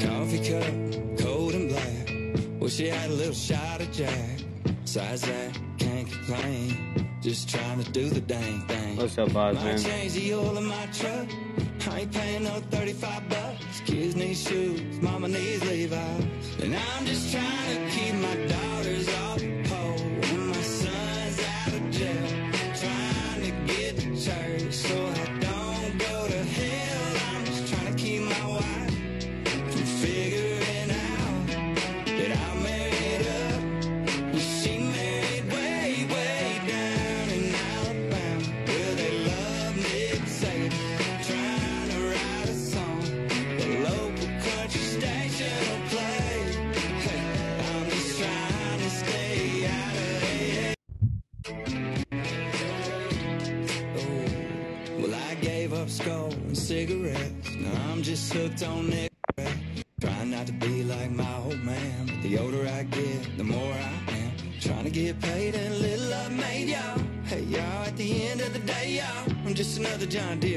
Coffee cup, cold and black. Wish she had a little shot of Jack. Besides that, can't complain. Just trying to do the dang thing. What's up, Oz, Might man? change the oil in my truck. I ain't paying no 35 bucks. Kids need shoes, mama needs Levi's. And I'm just trying to keep my daughters off Hooked on Nick. Trying not to be like my old man, but the older I get, the more I am. Trying to get paid and little love made, y'all. Hey, y'all, at the end of the day, y'all, I'm just another John Deere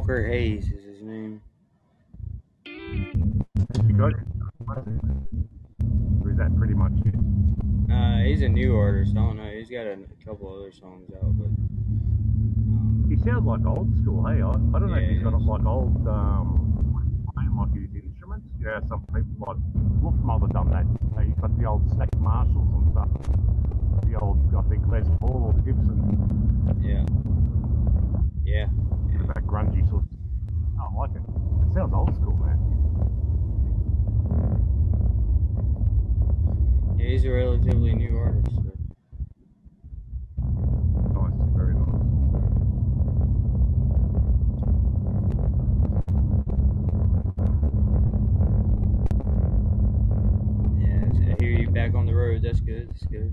Walker Hayes is his name. Or is that pretty much it? Uh, he's a new artist. I don't know. He's got a, couple other songs out, but um, He sounds like old school, hey? I, I don't know if he's got like old, um, playing like his instruments. You know, some people like Wolfmother done that. They got the old stack Marshalls and stuff. The old, I think, Les Paul or Gibson. yeah, yeah, that grungy sort of. I don't like it. It sounds old school, man. yeah. He's a relatively new artist. So. Nice, very nice. Yeah, I hear you back on the road. That's good. That's good.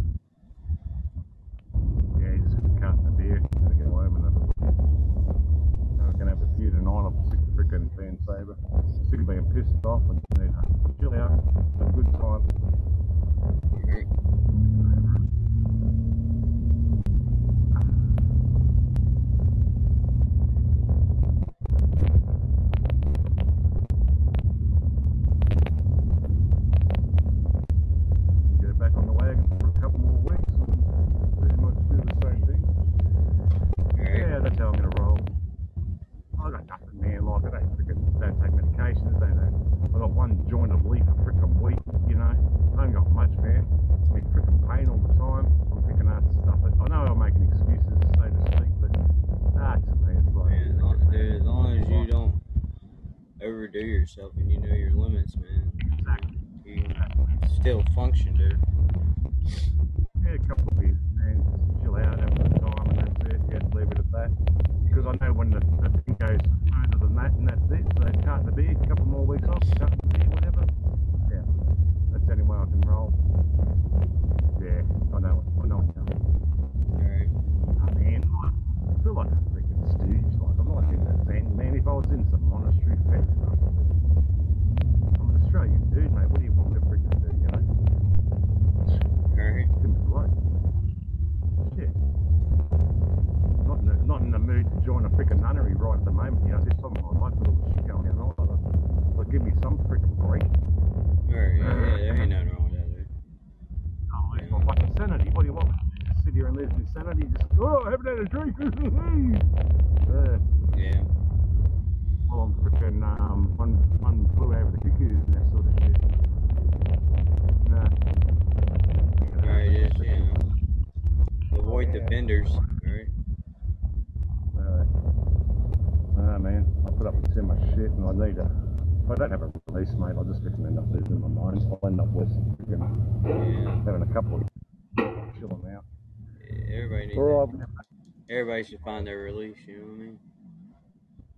Everybody should find their release, you know what I mean?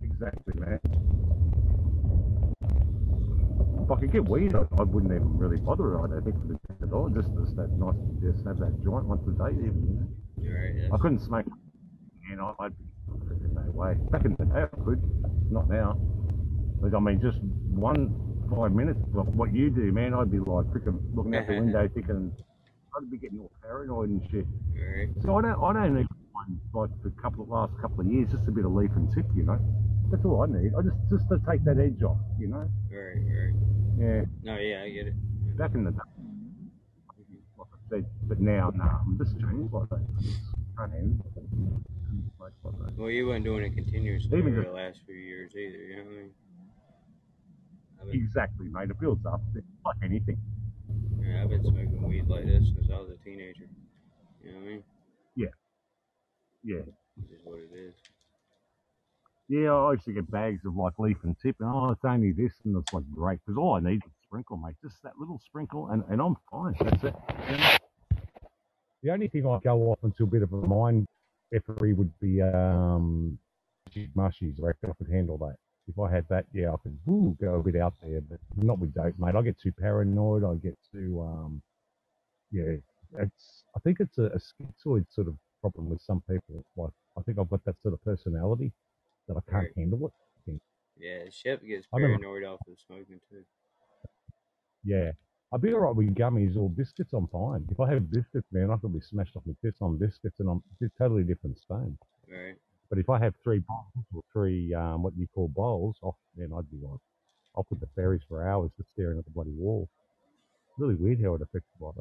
exactly, man. If I could get weed, I, I wouldn't even really bother. I don't think for the drink at all. Just, just that nice, just have that joint once a day, even. Know? Alright, I couldn't smoke. You know, I'd no way. Back in the day, I could. Not now. But I mean, just one five minutes, like what you do, man, I'd be like freaking looking out the window, thinking I'd be getting all paranoid and shit. alright. So I don't, I don't need one like for a couple of last couple of years, just a bit of leaf and tip, you know. That's all I need. I just just to take that edge off, you know. Alright, alright. Yeah, No, yeah, I get it. back in the day, like I said, but now, no, I'm just changed like that. Can't handle it. Like that. Well, you wasn't doing it continuously Even the last few years either, you know what I mean? Exactly, mate. It builds up. It's like anything. yeah, I've been smoking weed like this since I was a teenager. You know what I mean? Yeah. This is what it is. Yeah, I used to get bags of like leaf and tip, and oh, it's only this, and it's like great because all I need is a sprinkle, mate. Just that little sprinkle, and, and I'm fine. That's it. You know? The only thing I go off into a bit of a mind effery would be um, mushies. I reckon I could handle that. If I had that, yeah, I could woo, go a bit out there, but not with dope, mate. I get too paranoid. I get too, um, yeah, it's. I think it's a, a schizoid sort of problem with some people. Like I think I've got that sort of personality that I can't Right. handle it. Yeah, Shep gets paranoid off of smoking too. Yeah. I'd be alright with gummies or biscuits, I'm fine. If I have biscuits, man, I could be smashed off my tits on biscuits and I'm it's a totally different stone. Right? But if I have three bowls or three, um, what you call bowls, oh, man, I'd be like, I'll put the fairies for hours just staring at the bloody wall. Really weird how it affects the body.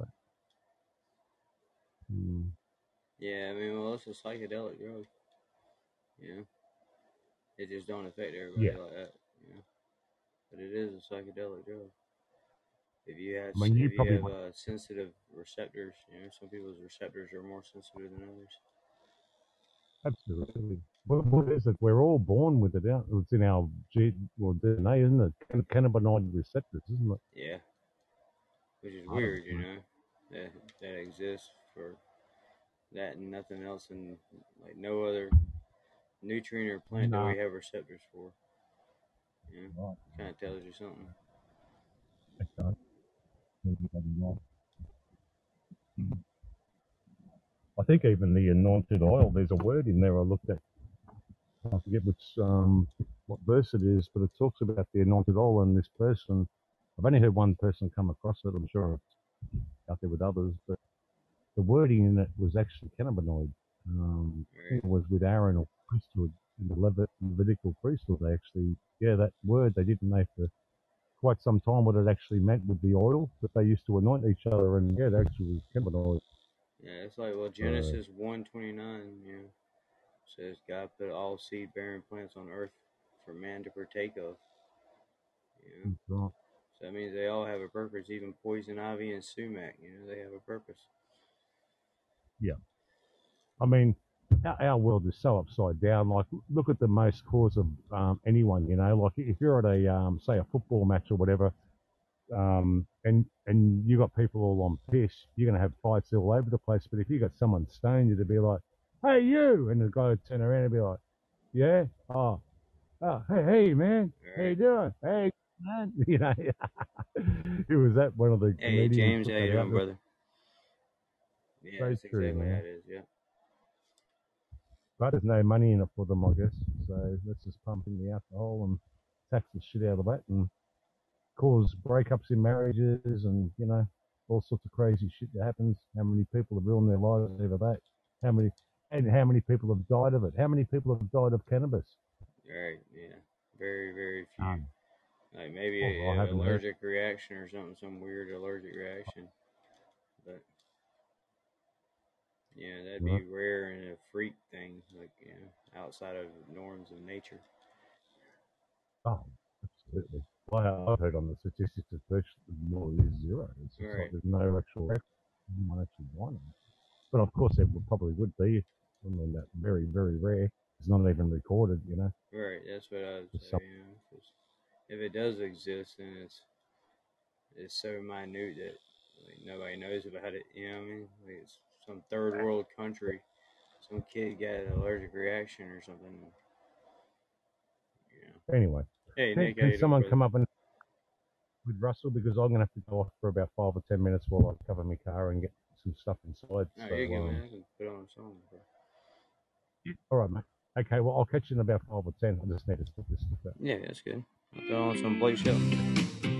Mm, Yeah, I mean, well, it's a psychedelic drug. You know, it just don't affect everybody Yeah. like that. You know, but it is a psychedelic drug. If you have, I mean, you if you have uh, sensitive receptors, you know, some people's receptors are more sensitive than others. absolutely. What, what is it? We're all born with it. out- It's in our G, well, DNA, isn't it? Can- Cannabinoid receptors, isn't it? Yeah, which is weird, you know. know, that that exists for that and nothing else, and like no other nutrient or plant Nah. that we have receptors for. You know, kind of tells you something. Okay. I think even the anointed oil, there's a word in there I looked at. I forget which um, what verse it is, but it talks about the anointed oil and this person. I've only heard one person come across it. I'm sure it's out there with others, but the wording in it was actually cannabinoid. Um, it was with Aaron or priesthood in the Levit- Levitical priesthood. They actually, yeah, that word they didn't know for quite some time what it actually meant with the oil that they used to anoint each other, and yeah, it actually was cannabinoid. Yeah, it's like well Genesis one twenty nine, you know, says God put all seed bearing plants on earth for man to partake of. Right. so that means they all have a purpose. Even poison ivy and sumac, you know, they have a purpose. I mean, our, our world is so upside down. Like, look at the most cause of um, anyone. You know, like if you're at a um, say a football match or whatever, um, and and you got people all on piss, you're going to have fights all over the place. But if you got someone stoned, you'd be like, "Hey, you!" and the guy would turn around and be like, "Yeah, oh, oh, hey, hey, man, how you doing? Hey, man, you know." it was that one of the hey James, how you doing, brother? Yeah, Very that's true, exactly man. how it is. Yeah. But there's no money in it for them, I guess. So let's just pump in the alcohol and tax the shit out of that and cause breakups in marriages and, you know, all sorts of crazy shit that happens. How many people have ruined their lives over that? How many and how many people have died of it? How many people have died of cannabis? Right. Yeah. Very, very few. None. Like maybe Oh, I a, haven't heard. allergic reaction or something, some weird allergic reaction. But yeah, that'd mm-hmm. be Right. rare and a freak thing, like you know, outside of norms of nature. Oh, absolutely. Well, I've heard on the statistics it's virtually more is zero. It's Right. like there's no actual record of anyone actually it. But of course, there would probably would be. I mean, that very, very rare. It's not even recorded, you know. Right. That's what I was saying. some- You know, if it does exist, then it's it's so minute that like nobody knows about it. You know what I mean? Like it's some third world country. Some kid got an allergic reaction or something. You know. Anyway, Hey can, can someone come up and with Russell because I'm going to have to go off for about five or ten minutes while I cover my car and get some stuff inside. No, so, you're um. Can put on a song. Bro. all right, mate. Okay, well, I'll catch you in about five or ten. I just need to put this stuff out. Yeah, that's good. I'll throw on some Blake Shelton.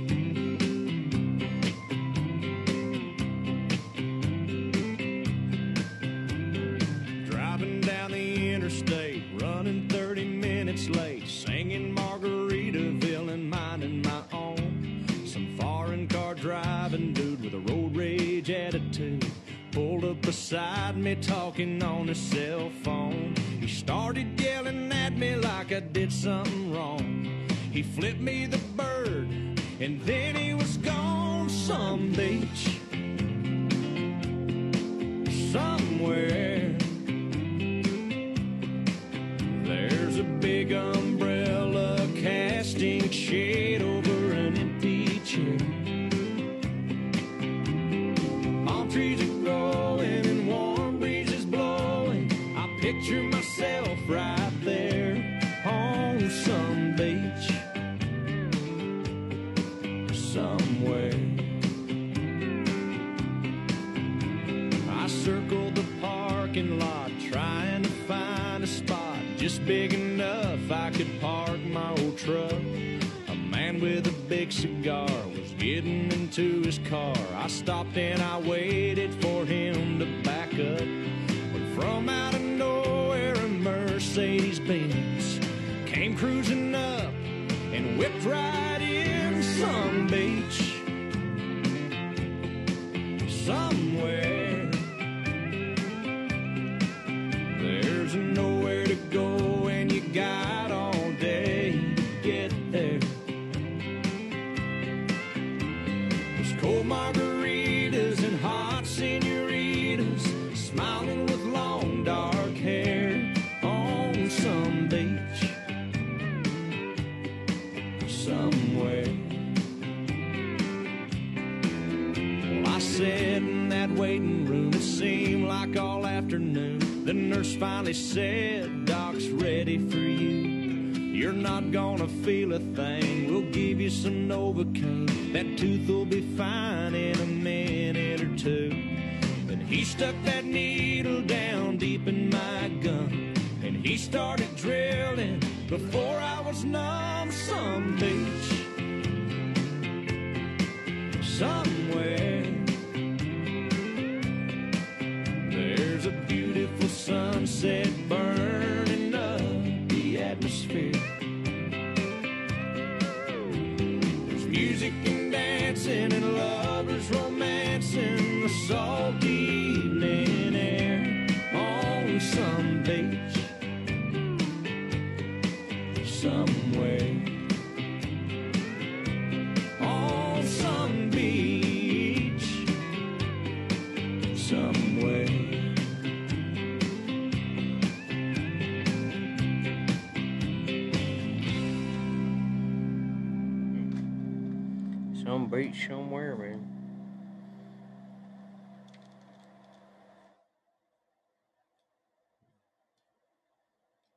Beside me talking on his cell phone. He started yelling at me like I did something wrong. He flipped me the bird and then he was gone some beach somewhere. There's a big umbrella casting shade big enough I could park my old truck. A man with a big cigar was getting into his car. I stopped and I waited for him to back up. But from out of nowhere, a Mercedes Benz came cruising up and whipped right in some beach somewhere. Finally said, Doc's ready for you. You're not gonna feel a thing. We'll give you some Novocaine. That tooth will be fine in a minute or two. Then he stuck that needle down deep in my gun. And he started drilling before I was numb. Some beach somewhere. Sunset burning show them where, man.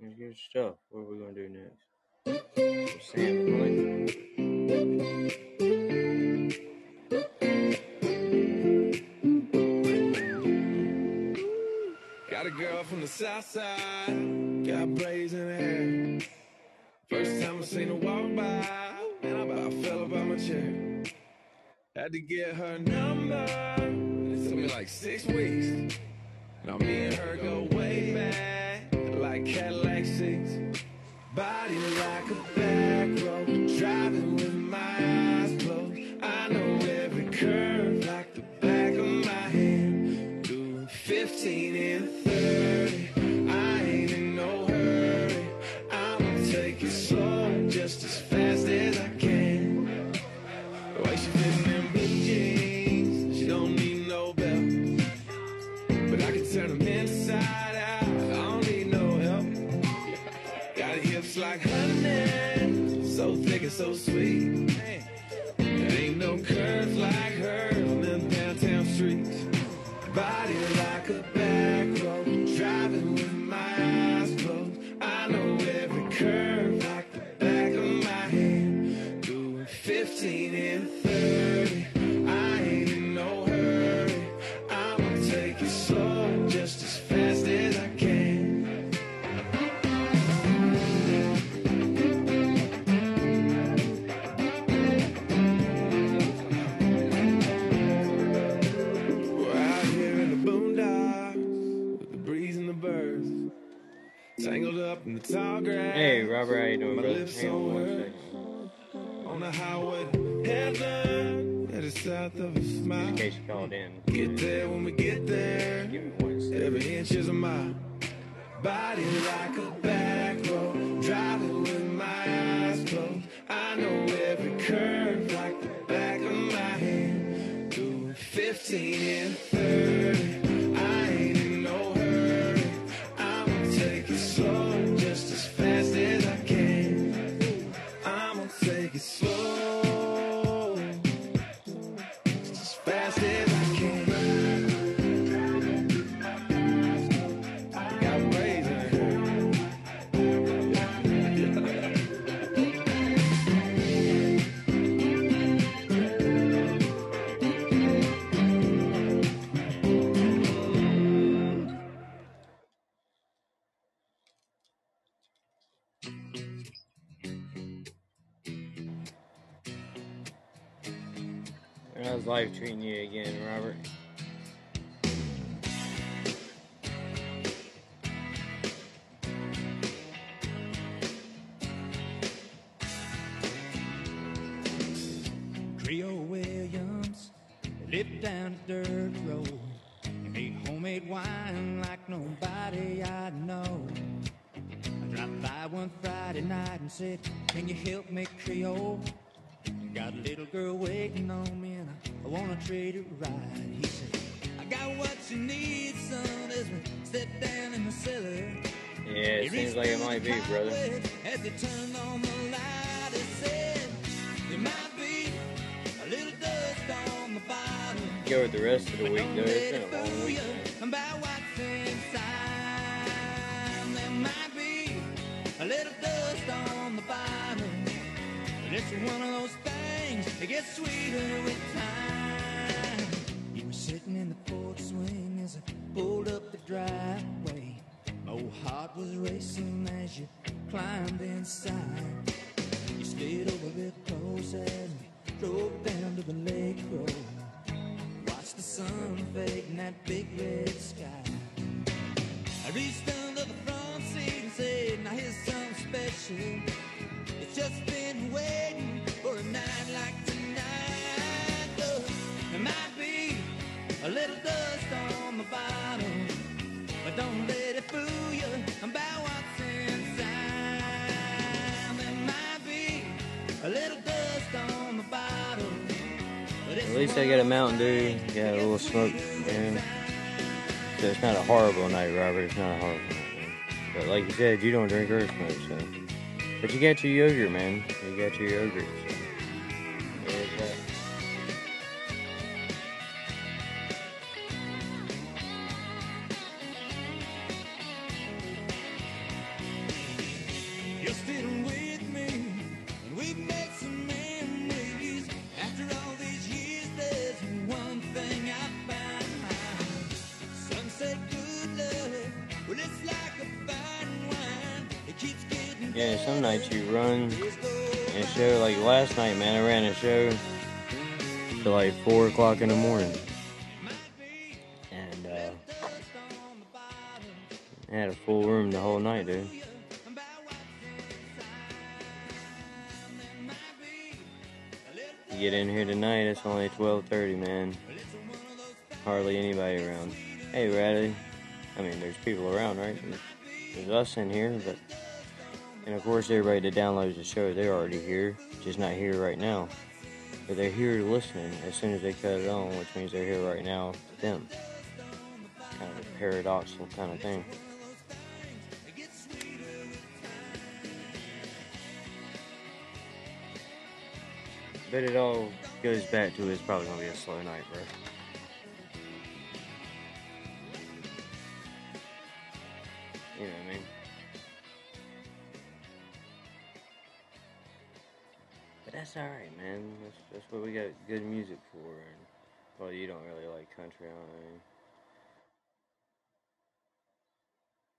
Here's good stuff. What are we gonna do next? get her said, Can you help me Creole? Got a little girl waiting on me and I, I wanna trade her right. He said, I got what you need, son, as we step down in the cellar. Yeah, it, it seems like it might be, brother. As they turned on the light, it said, There might be a little dust on the bottom. Go with the rest of the week, dude. get sweeter with time. You were sitting in the porch swing as I pulled up the driveway. My heart was racing as you climbed inside. A Mountain Dew, got a little smoke in. So it's not a horrible night, Robert. It's not a horrible night. Man. But like you said, you don't drink or smoke, so. But you got your yogurt, man. You got your yogurt. O'clock in the morning, and uh, I had a full room the whole night, dude. You get in here tonight, it's only twelve thirty, man. Hardly anybody around. Hey, Radley. I mean, there's people around, right? There's us in here, but and of course, everybody that downloads the show, they're already here, just not here right now. But they're here listening as soon as they cut it on, which means they're here right now with them. Kind of a paradoxical kind of thing. But it all goes back to it's probably gonna be a slow night, bro. You know what I mean? But that's alright, man. That's, that's what we got good music for. And, well, you don't really like country, I mean.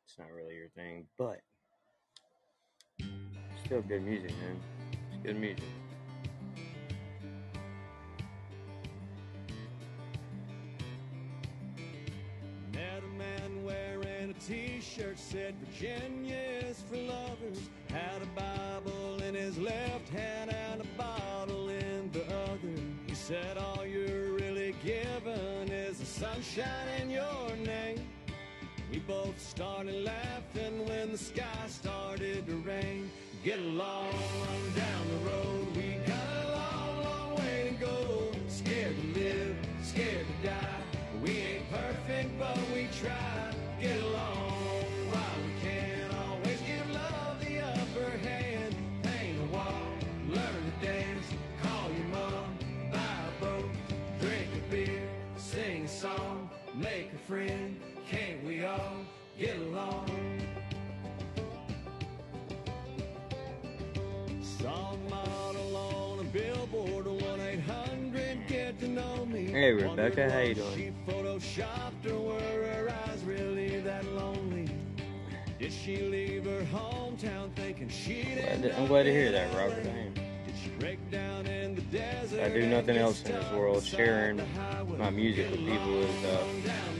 It's not really your thing, but still good music, man. It's good music. T-shirt said Virginia is for lovers. Had a Bible in his left hand and a bottle in the other. He said all you're really given is the sunshine in your name. We both started laughing when the sky started to rain. Get along down the road. We got a long, long way to go. Scared to live, scared to die. We ain't perfect, but we try. Get along while we can. Always give love the upper hand. Paint a wall, learn to dance. Call your mom, buy a boat, drink a beer, sing a song, make a friend. Can't we all get along? Song model on a billboard, 1 800 get to know me. Hey, Rebecca, how you doing? Did she leave her hometown thinking end to- I'm glad to hear that, Robert. I am. Did she break down in the desert? I do nothing else in this world. Sharing my music with people is uh,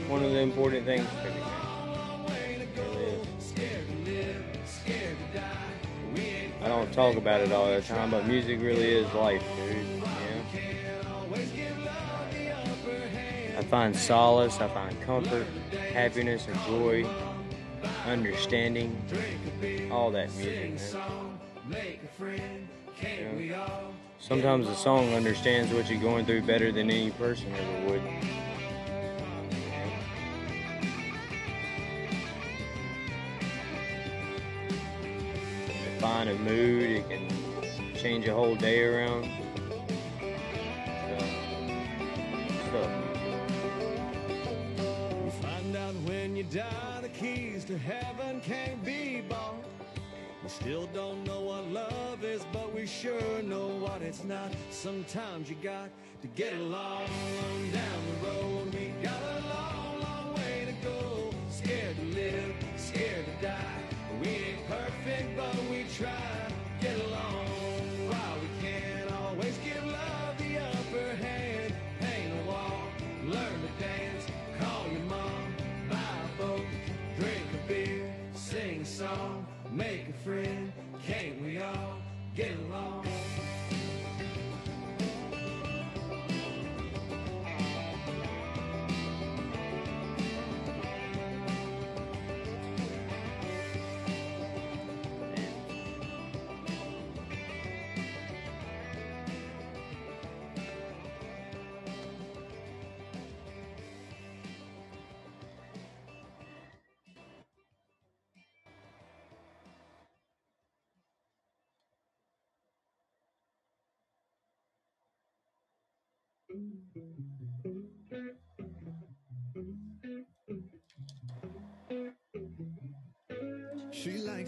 one of the important things for me. man. Really is. I don't talk about it all the time, but music really is life, dude. Know? I find solace, I find comfort, happiness, and joy, understanding, all that music, man. Sometimes the song understands what you're going through better than any person ever would. Define a mood, it can change a whole day around. So, so, when you die, the keys to heaven can't be bought. We still don't know what love is, but we sure know what it's not. Sometimes you got to get along down the road. We got a long, long way to go. Scared to live, scared to die. We ain't perfect, but we try. Get along friend. Can't we all get along?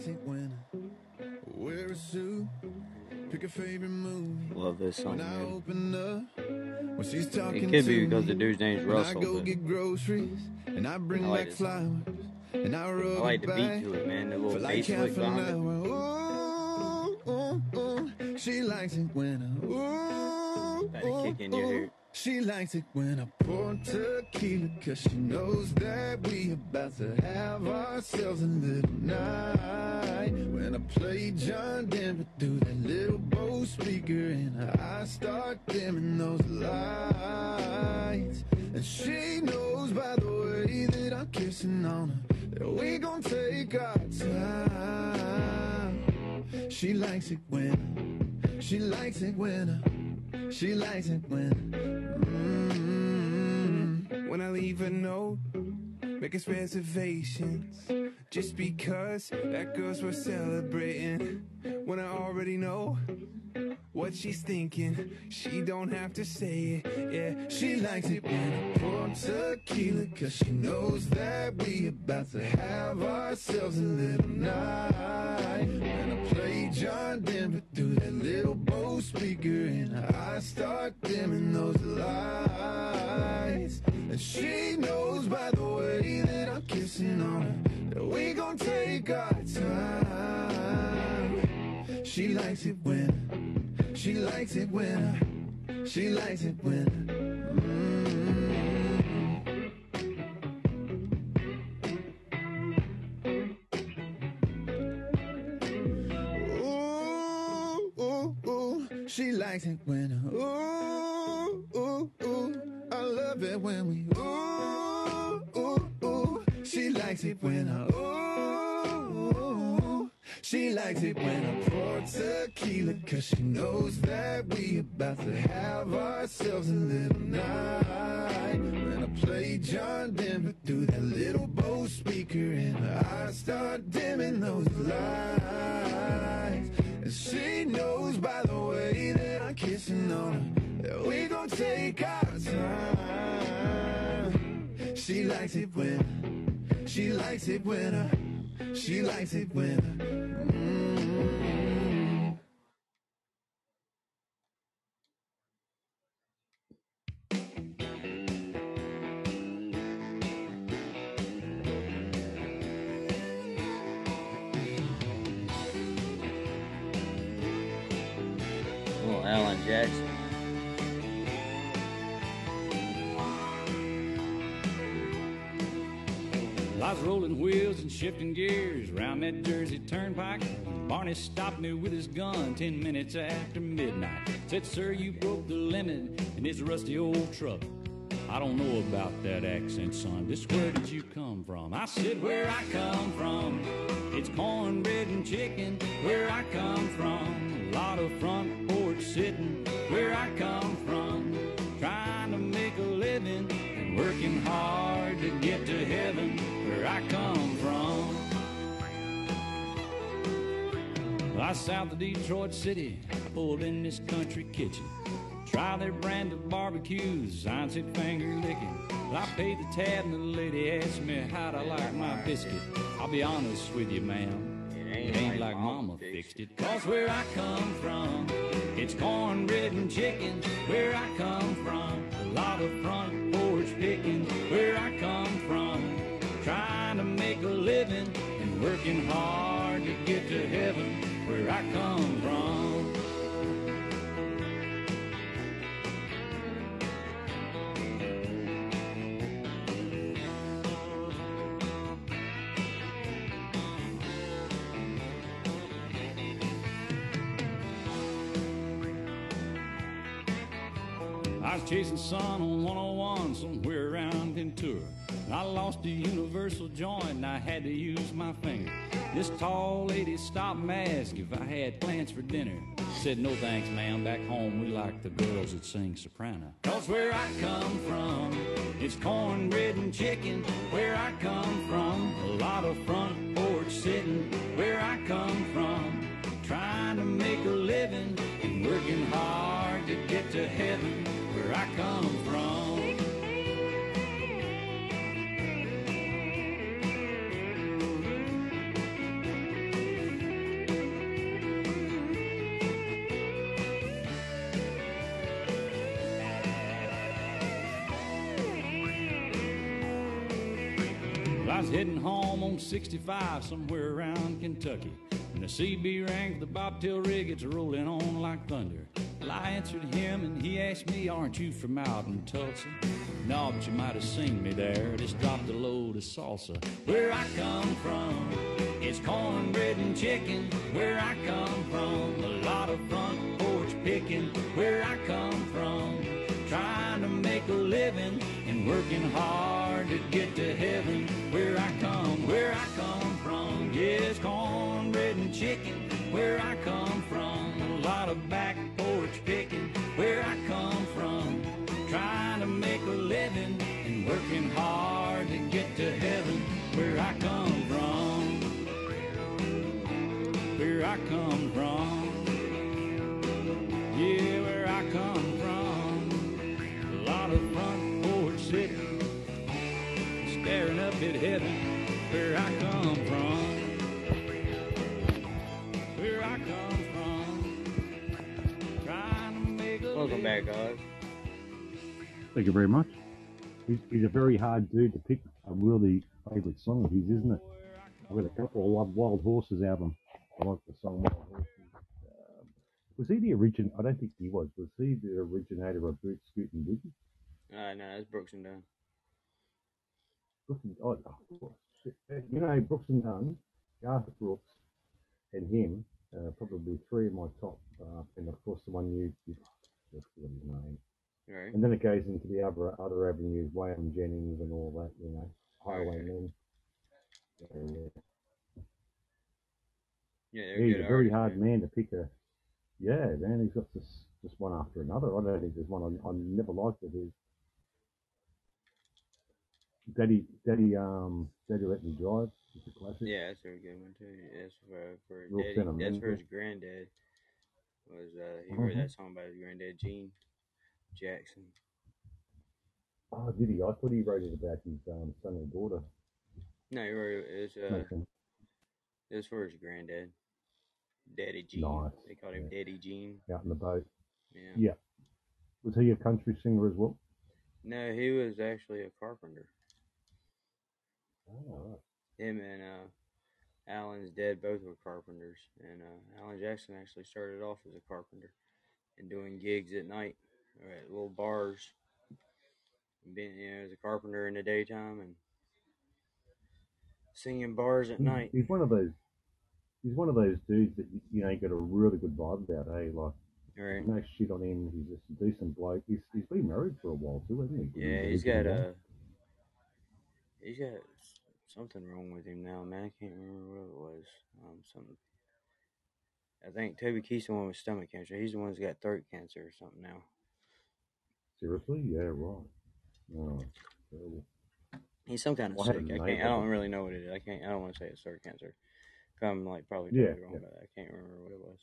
It when I wear a suit, pick a favorite movie. love this song, When I man. open up, when she's talking It could to be because me. the dude's name's When I Russell, go but get groceries and I bring I like back flowers and I rub I like the beat to it, man. The little like bass half lick behind it. hour. Oh, oh, oh. She likes it when I ooh, ooh, ooh. She likes it when I pour tequila Cause she knows that we about to have ourselves a little night. When I play John Denver through that little Bose speaker And I start dimming those lights. And she knows by the way that I'm kissing on her That we gon' take our time. She likes it when, she likes it when I she likes it when. Mm, when I leave a note, making reservations. Just because that girl's worth celebrating. When I already know what she's thinking. She don't have to say it, yeah. She likes it when I pour tequila, cause she knows that we about to have ourselves a little night. When I play John Denver through that little Bose speaker, and I start dimming those lights. And she knows by the way that I'm kissing on her, that we gon' take our time. She likes it when she likes it when she likes it when mm. Ooh, ooh, ooh, she likes it when ooh, love it when we, ooh, ooh, ooh, she likes it when I, ooh, ooh, she likes it when I pour tequila Cause she knows that we about to have ourselves a little night. When I play John Denver through that little Bose speaker And I start dimming those lights. And she knows by the way that I'm kissing on her That we gon' take our time She likes it when, she likes it when I, she likes it when I, mm. Alan Jackson. Lots rolling wheels and shifting gears round that Jersey turnpike. Barney stopped me with his gun ten minutes after midnight. Said, Sir, you broke the limit in this rusty old truck. I don't know about that accent, son. Just where did you come from? I said, Where I come from. It's cornbread and chicken. Where I come from. A lot of front porch sitting. Where I come from. Trying to make a living and working hard I come from. I south of Detroit City, pulled in this country kitchen. Try their brand of barbecues, I said finger licking. I paid the tab and the lady asked me how'd I like my biscuit. I'll be honest with you, ma'am. It ain't like mama fixed it. Cause where I come from, it's cornbread and chicken. Where I come from, a lot of front porch picking. Where I come from, living and working hard to get to heaven. Where I come from. I was chasing sun on 101 somewhere around Ventura. I lost a universal joint and I had to use my finger. This tall lady stopped and asked if I had plans for dinner. Said, no thanks, ma'am. Back home we like the girls that sing soprano. Cause where I come from, it's cornbread and chicken. Where I come from, a lot of front porch sitting. Where I come from, trying to make a living and working hard to get to heaven. Where I come from. Heading home on 65 somewhere around Kentucky. And the CB rang, the bobtail rig, it's rolling on like thunder. Well, I answered him and he asked me, Aren't you from out in Tulsa? No, but you might have seen me there. Just dropped a load of salsa. Where I come from, it's cornbread and chicken. Where I come from, a lot of front porch picking. Where I come from, trying to make a living and working hard to get to heaven. Where I come, from, yes, cornbread and chicken. Where I come from, a lot of back porch picking. Where I come from, trying to make a living and working hard to get to heaven. Where I come from, where I come from. Yeah, where I come from, a lot of front porch sitting, staring up at heaven. Where I come from, where I come from, trying to make a Welcome back, guys. Thank you very much. He's, he's a very hard dude to pick a really favourite song of his, isn't it? I've got a couple. I love Wild Horses album. I like the song Wild Horses. Um, was he the origin? I don't think he was. Was he the originator of Boot Scoot and Boogie? Uh, no, that's Brooks and Dunn. Brooks and, oh, oh, shit. You know, Brooks and Dunn, Garth Brooks, and him, uh, probably three of my top. Uh, and of course, the one you, you I forgot his name. Right. And then it goes into the other other avenues, Waylon Jennings and all that, you know, Highwaymen. Yeah, yeah. Yeah, He's a very hard man. man to pick a. Yeah, man, he's got this just one after another. I don't think there's one I, I never liked of his. Daddy, Daddy, um, Daddy let me drive. It's a classic. Yeah, that's a good one too. That's for for Real daddy. That's for his granddad. Was uh he wrote Mhm. that song about his granddad Gene Jackson. Oh, did he? I thought he wrote it about his um, son or daughter. No, he wrote it was uh sense. for his granddad, Daddy Gene. Nice, They called him yeah. Daddy Gene. Out in the boat. Yeah. Yeah. Was he a country singer as well? No, he was actually a carpenter. Oh. Him and uh Alan's dad both were carpenters, and uh, Alan Jackson actually started off as a carpenter and doing gigs at night or at little bars. And being, you know, as a carpenter in the daytime and singing bars at night. He's one of those. He's one of those dudes that you, you know you got a really good vibe about. Hey, like Right? no shit on him. He's just a decent bloke. He's he's been married for a while too, hasn't he? Yeah, he's got uh he's got something wrong with him now, man. I can't remember what it was. Um, something. I think Toby Keith's the one with stomach cancer. He's the one who's got throat cancer or something now. seriously. Yeah, wrong. Oh, terrible. He's some kind of Well, I sick. I can't. I don't really know what it is. I can't. I don't want to say it's throat cancer. I'm like probably Yeah, wrong, yeah. but I can't remember what it was.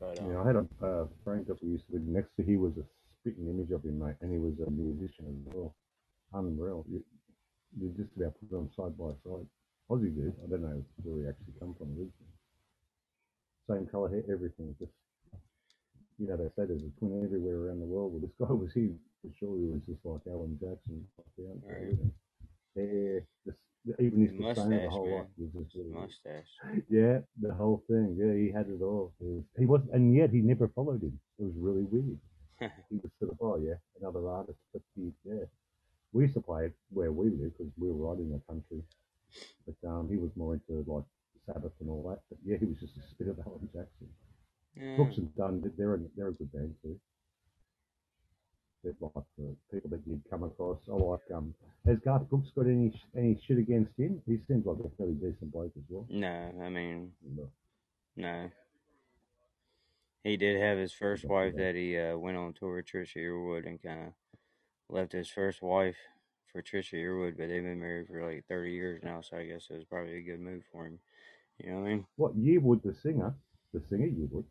But um, Yeah, I had a uh, friend that we used to live next to. He was a spitting image of him, mate, and he was a musician as well. Unreal. You, you just about put them side by side. Aussie dude. I don't know where he actually come from. originally. Same colour hair, everything. Just you know, they say there's a twin everywhere around the world. Well, this guy was he for sure. He was just like Alan Jackson. Yeah, Right. Hair, just even his persona, the whole lot was just really mustache. Yeah, the whole thing. Yeah, he had it all. It was, he was, and yet he never followed him. It was really weird. He was sort of, oh yeah, another artist, but he, yeah, we used to play it where we live because we were right in the country. But um, he was more into like Sabbath and all that. But yeah, he was just a spit of Alan Jackson. Yeah. Brooks and Dunn, they're a, they're a good band too. They're like the people that you'd come across. I like um. Has Garth Brooks got any any shit against him? He seems like a fairly decent bloke as well. No, I mean No. no. He did have his first wife that he uh, went on tour with Trisha Yearwood and kind of left his first wife for Trisha Yearwood, but they've been married for like 30 years now, so I guess it was probably a good move for him. You know what I mean? What Yearwood, the singer, the singer Yearwood.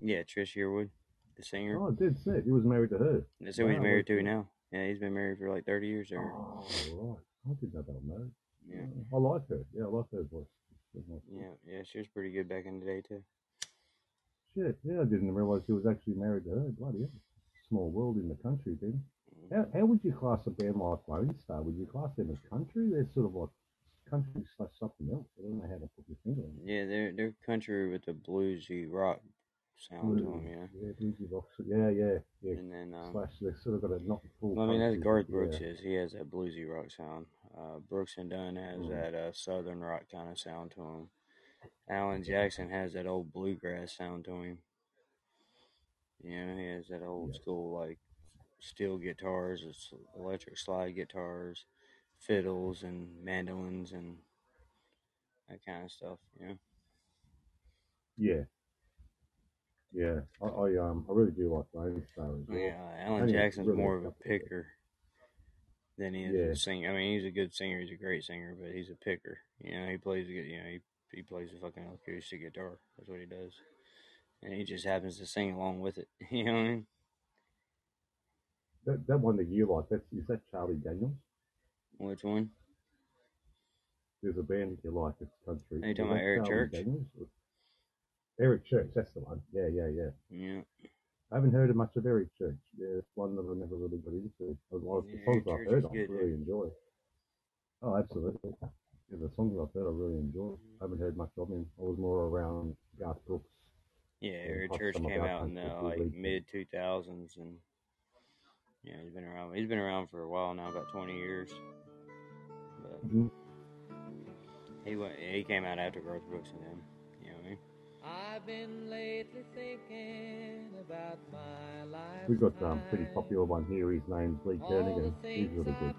Yeah, Trisha Yearwood, the singer. Oh, dead set. He was married to her. That's who he's married to now. Yeah, he's been married for like 30 years there. Oh, right. I didn't know they were married. Yeah. I like her. Yeah, I like her voice. Yeah, yeah, she was pretty good back in the day too. Shit, yeah, I didn't realise he was actually married to her. Bloody hell. Small world in the country, then. Mm-hmm. How, how would you class a band like Lone Star? Would you class them as country? They're sort of like country slash something else. I don't know how to put your finger on it. Yeah, they're they're country with a bluesy rock sound to them, yeah. Yeah, rock. Yeah, yeah, yeah. And then, um, slash they've sort of got a not full. well, I mean, that's country, Garth yeah. Brooks is. He has that bluesy rock sound. Uh, Brooks and Dunn has Mm. that uh, southern rock kind of sound to him. Alan Jackson has that old bluegrass sound to him. You know, he has that old Yeah. school like steel guitars, electric slide guitars, fiddles and mandolins and that kind of stuff. You know. Yeah. Yeah, I, I um I really do like as well. Yeah, Alan Jackson's really more of a picker than he is Yeah. a singer. I mean, he's a good singer. He's a great singer, but he's a picker. You know, he plays a good. You know, he he plays a fucking acoustic guitar. That's what he does, and he just happens to sing along with it. You know what I mean? That that one that you like, that's is that Charlie Daniels? Which one? There's a band that you like, it's country. Are you talking about that Eric Charlie Church? Daniels? Eric Church, that's the one. Yeah, yeah, yeah. Yeah, I haven't heard of much of Eric Church. Yeah, it's one that I never really got into. Lot of the songs I've heard, I really enjoy. Oh, absolutely. Yeah, the songs I've heard, I really enjoy. I haven't heard much of him. I was more around Garth Brooks. yeah. Yeah, Eric Church came out in the like mid two thousands, and yeah, he's been around. He's been around for a while now, about twenty years. But Mhm. he went. He came out after Garth Brooks and them. I've been lately thinking about my life. We've got um pretty popular one here. His name's Lee Kernaghan. He's really good.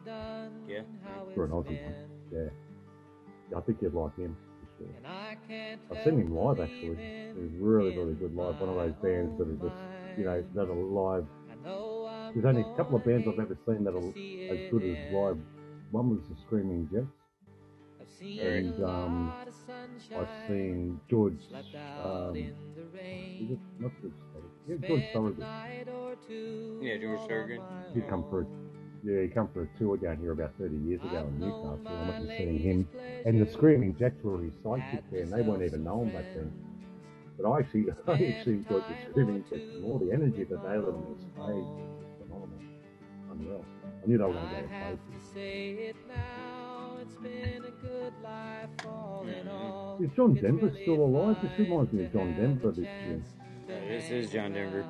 Yeah. For an Aussie one. Yeah. yeah. I think you'd like him for sure. And I can't I've seen him live actually. He's really, really good live. One of those bands that are just, you know, that are live. There's only a couple of bands I've ever seen that are as good as live. One was the Screaming Jets, and um, I've seen George. Um, is it not George Thorogood? Yeah, George Thorogood. Yeah, George Thorogood. He come for, yeah, he come for a tour down here about 30 years ago in Newcastle. I went and seen him, and the Screaming Jets were his sidekick there, and they weren't even known back then. But I actually, I actually got the Screaming Jets and all the energy that they had on the stage, phenomenal, unreal. I knew they were going to go to places. say it now. It's been a good Is John Denver still alive? This reminds me of John Denver. This year. This is John Denver.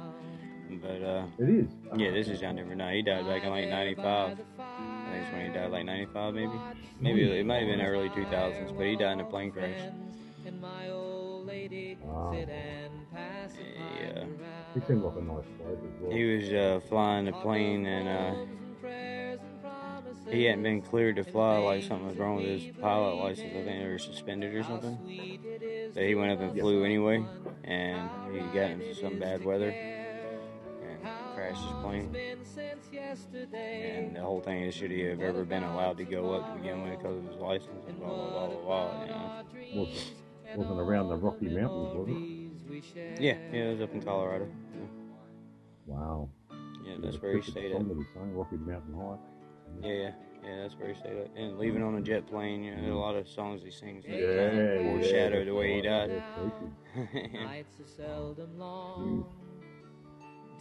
But uh It is. yeah, this is John Denver. No, he died back in like ninety five. I think it's when he died like ninety five maybe. Maybe it might have been early two thousands, but he died in a plane crash. And my old lady Wow. sit and pass the Yeah. time He seemed like a nice bloke as well. He was uh flying the plane and uh prayers and promises. He hadn't been cleared to fly, like something was wrong with his pilot license. I think they were suspended or something. But he went up and flew anyway, and he got into some bad weather and crashed his plane. And the whole thing is, should he have ever been allowed to go up to begin with because of his license and blah blah blah blah blah. You know? wasn't, wasn't around the Rocky Mountains, was it? Yeah, yeah, it was up in Colorado. Yeah, Wow. yeah that's where he stayed at. Song that he sang, Rocky Mountain High. Yeah, yeah, yeah, that's where he stayed at. And leaving on a jet plane, you know, a lot of songs he sings that Yeah, kind of foreshadow that's the way he died. Yeah, freaky. Nights are seldom long.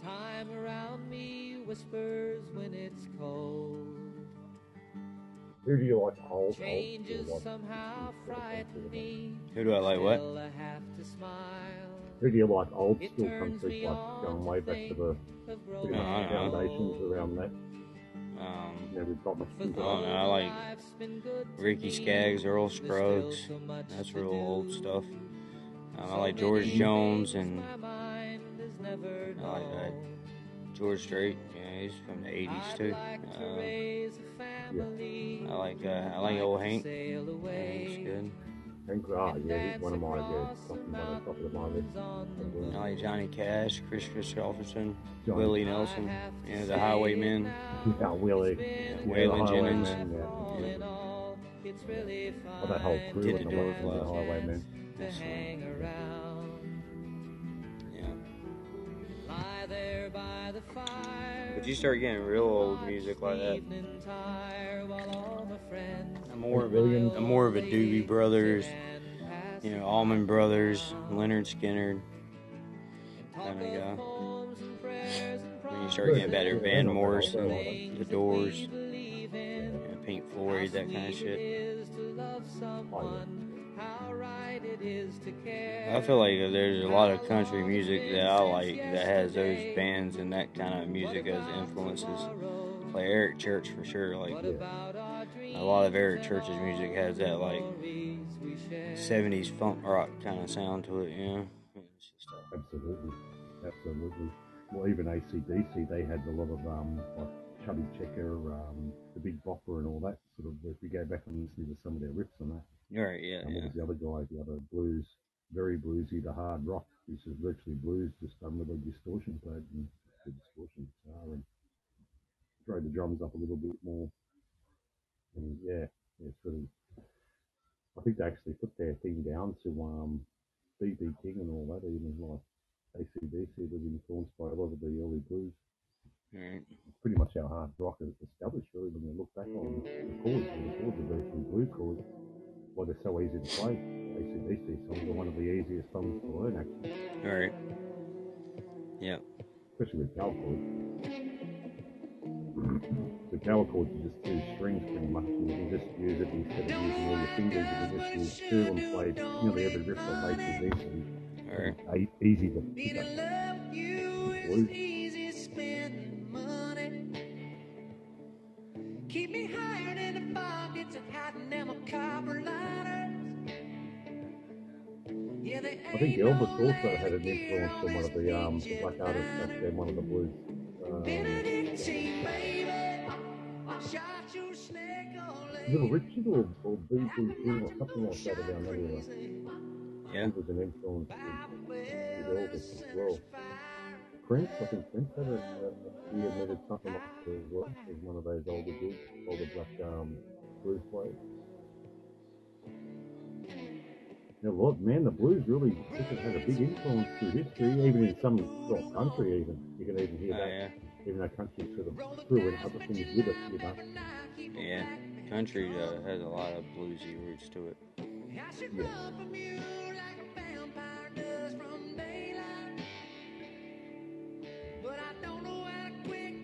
Time around me whispers when it's cold. Who do you like? Old, old, Changes or somehow frighten me. Who do I like? What? Still I have to smile. Who do you like? Old It school country, like going way back to think the No, much I the don't know. foundations around that. Um, You know, we've got much I don't know. I like Ricky Skaggs, Earl Scruggs. That's real old stuff. Um, I like George Jones and I like uh, George Strait. Yeah, he's from the '80s too. Uh, I like uh, I like old Hank. Yeah, he's good. Hank ah, yeah, he's one of my, yeah, something one on top of my list. I like Johnny Cash, Kris Kristofferson, Johnny. Willie Nelson. Yeah, the Highwaymen. Yeah, Willie. Yeah, Yeah, Waylon the Jennings. Highwaymen, yeah. Yeah. Well, that whole crew Did in the the door West, the. Highwaymen. But you start getting real old music like that. evening tire while all my friends I'm more of a, Williams. I'm more of a Doobie Brothers, you know, Allman Brothers, Lynyrd Skynyrd kind of guy. of homes and prayers and When you start getting better, Van Morrison, The Doors, we believe you know, Pink Floyd, that kind of shit. Is to love how right it is to care. I feel like there's a lot of country music that I like that has those bands and that kind of music as influences. Like Eric Church for sure. Like a lot of Eric Church's music has that like 70s funk rock kind of sound to it, you know. It's just, Absolutely, absolutely. Well, even ACDC, they had a lot of um, like Chubby Checker, um, the Big Bopper, and all that sort of. If we go back and listen to some of their riffs on that, you're right, yeah, and what was the other guy? The other blues, very bluesy, the hard rock. This is virtually blues, just done with a distortion pad and the distortion guitar, and throw the drums up a little bit more. And yeah, yeah, sort of. I think they actually put their thing down to um, BB King and all that, even like ACDC was influenced by a lot of the early blues. Right. It's pretty much how hard rock is established, really, when you look back on the chords. The chords are virtually blues chords. Why they're so easy to play. ACDC songs are one of the easiest songs to learn, actually, All right. Yeah. especially with power chords. The power chords are just two strings, pretty much. and You can just use it instead of using all your fingers. You can just use two and play nearly every riff of ACDC. All right. Easy to pick up. Keep me higher than the pockets and hiding them a copper liners. Yeah, they I think Elvis no also had an influence on one of the um the black artists back then, one of the blues. Um, Benedictine, baby. Shot your snake on Little Richard or, or BB King or something like that around that era. Yeah. He was an influence with, with Elvis as well. Prince, I think Prince had a, a, he admitted something like that as well. He's one of those older dudes, older black um, blues players. Yeah, well, man, the blues really has had a big influence through history, even in some rock country. Even you can even hear Oh, that, yeah. even though country sort of threw in other things with it, you know. Yeah. Country uh, has a lot of bluesy roots to it. I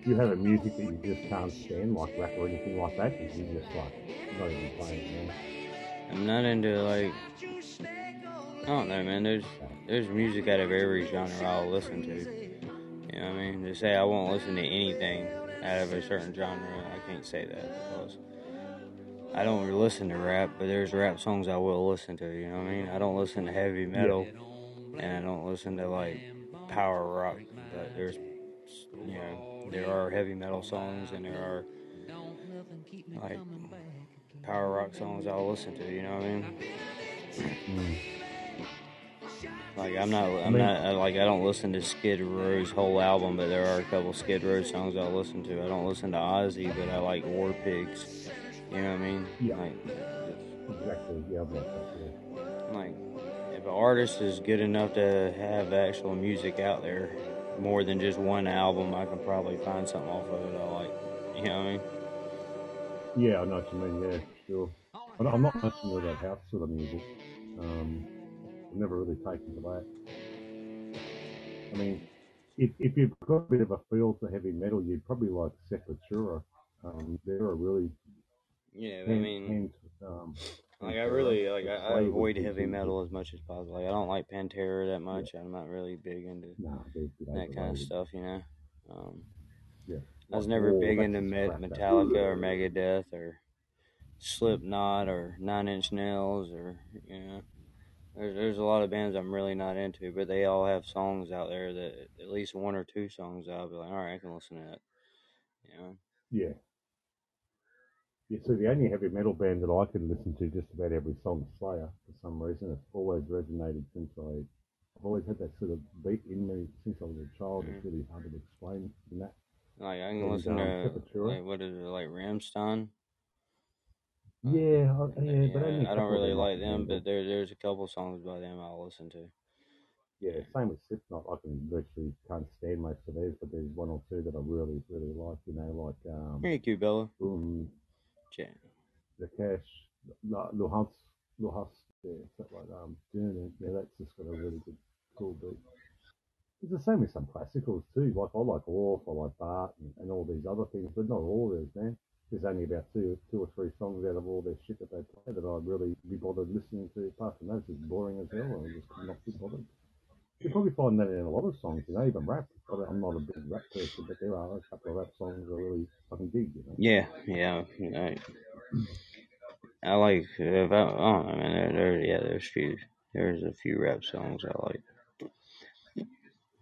Do you have a music that you just can't stand, like rap or anything like that? Because you just like not even playing it now. I'm not into like I don't know, man. There's there's music out of every genre I'll listen to. You know what I mean? To say I won't listen to anything out of a certain genre, I can't say that because I don't really listen to rap, but there's rap songs I will listen to. You know what I mean? I don't listen to heavy metal, and I don't listen to like power rock. But there's, you know, there are heavy metal songs and there are like power rock songs I'll listen to. You know what I mean? Like I'm not, I'm not like I don't listen to Skid Row's whole album, but there are a couple Skid Row songs I'll listen to. I don't listen to Ozzy, but I like War Pigs. You know what I mean? Yeah. Like, Exactly, yeah, I'm like yeah. like if an artist is good enough to have actual music out there, more than just one album, I can probably find something off of it I like. You know what I mean? Yeah, I know what you mean. Yeah, sure. But I'm not much into that house sort of music. Um, I've never really taken to that. I mean, if, if you've got a bit of a feel for heavy metal, you'd probably like Sepultura. Um, they're a really Yeah, I mean, hand, um, like I really like I, I avoid heavy metal as much as possible. Like I don't like Pantera that much. I'm not really big into Nah, they're a bit that kind of stuff, you know. Um, Yeah. I was never big into Met- Metallica or Megadeth or Slipknot or Nine Inch Nails or you know. There's there's a lot of bands I'm really not into, but they all have songs out there that at least one or two songs I'll be like, all right, I can listen to that. You know. Yeah. Yeah, see, the only heavy metal band that I can listen to just about every song is Slayer for some reason. It's always resonated since I, I've always had that sort of beat in me since I was a child. It's really hard to explain in that. Like I can And, listen um, to like what is it like Rammstein? Yeah, I, yeah, but only I don't really like them, but there there's a couple songs by them I'll listen to. yeah, same with Slipknot. I can virtually can't stand most of these, but there's one or two that I really, really like. You know, like um, Thank you, Bella. Boom, Jan. the Cash, Luhans, Luhas, yeah, something like that. I'm doing it. yeah, that's just got a really good, cool beat. It's the same with some classicals too. Like I like Orff, I like Bart, and, and all these other things, but not all of these, man. there's only about two, two or three songs out of all their shit that they play that I'd really be bothered listening to. Apart from that, it's boring as hell. I just not be bothered. You probably find that in a lot of songs, you know, even rap. I'm not a big rap person, but there are a couple of rap songs that really fucking dig, you know. Yeah, yeah. I, I like. If I, I don't know, man. There, there, yeah, there's few. There's a few rap songs I like,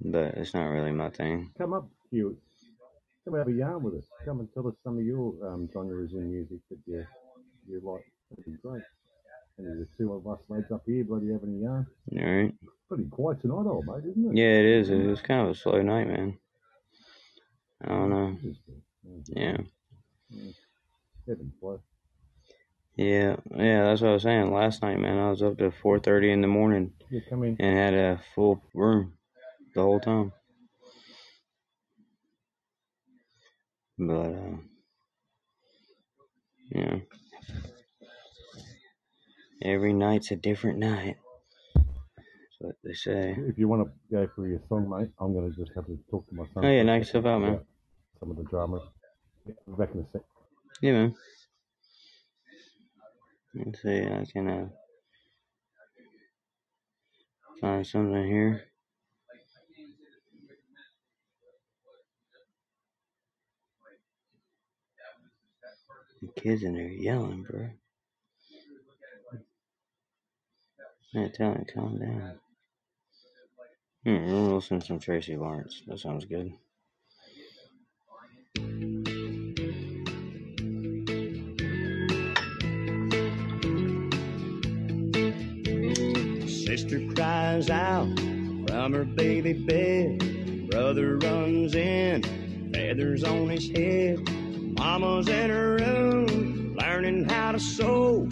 but it's not really my thing. Come up, you. Come have a yarn with us. Come and tell us some of your um, genres in music that you you like. That'd be great. And there's the two of us mates up here, bloody having a yarn. All right. Pretty quiet tonight, old mate, isn't it? Yeah, it is. It was kind of a slow night, man. I don't know. Yeah. Yeah, yeah, that's what I was saying. Last night, man, I was up to four thirty in the morning Yeah, come in. and had a full room the whole time. But uh, yeah, every night's a different night. What they say. If you want to go for your song, mate, I'm going to just have to talk to my son. Oh yeah, knock yourself out, man. Some of the drama. Yeah, I'll be back in a sec. Yeah, man. Let's see, I can uh, find something here. The kids in there yelling, bro. Man, tell him to calm down. Hmm, we'll listen to some Tracy Lawrence. That sounds good. Sister cries out from her baby bed. Brother runs in, feathers on his head. Mama's in her room, learning how to sew.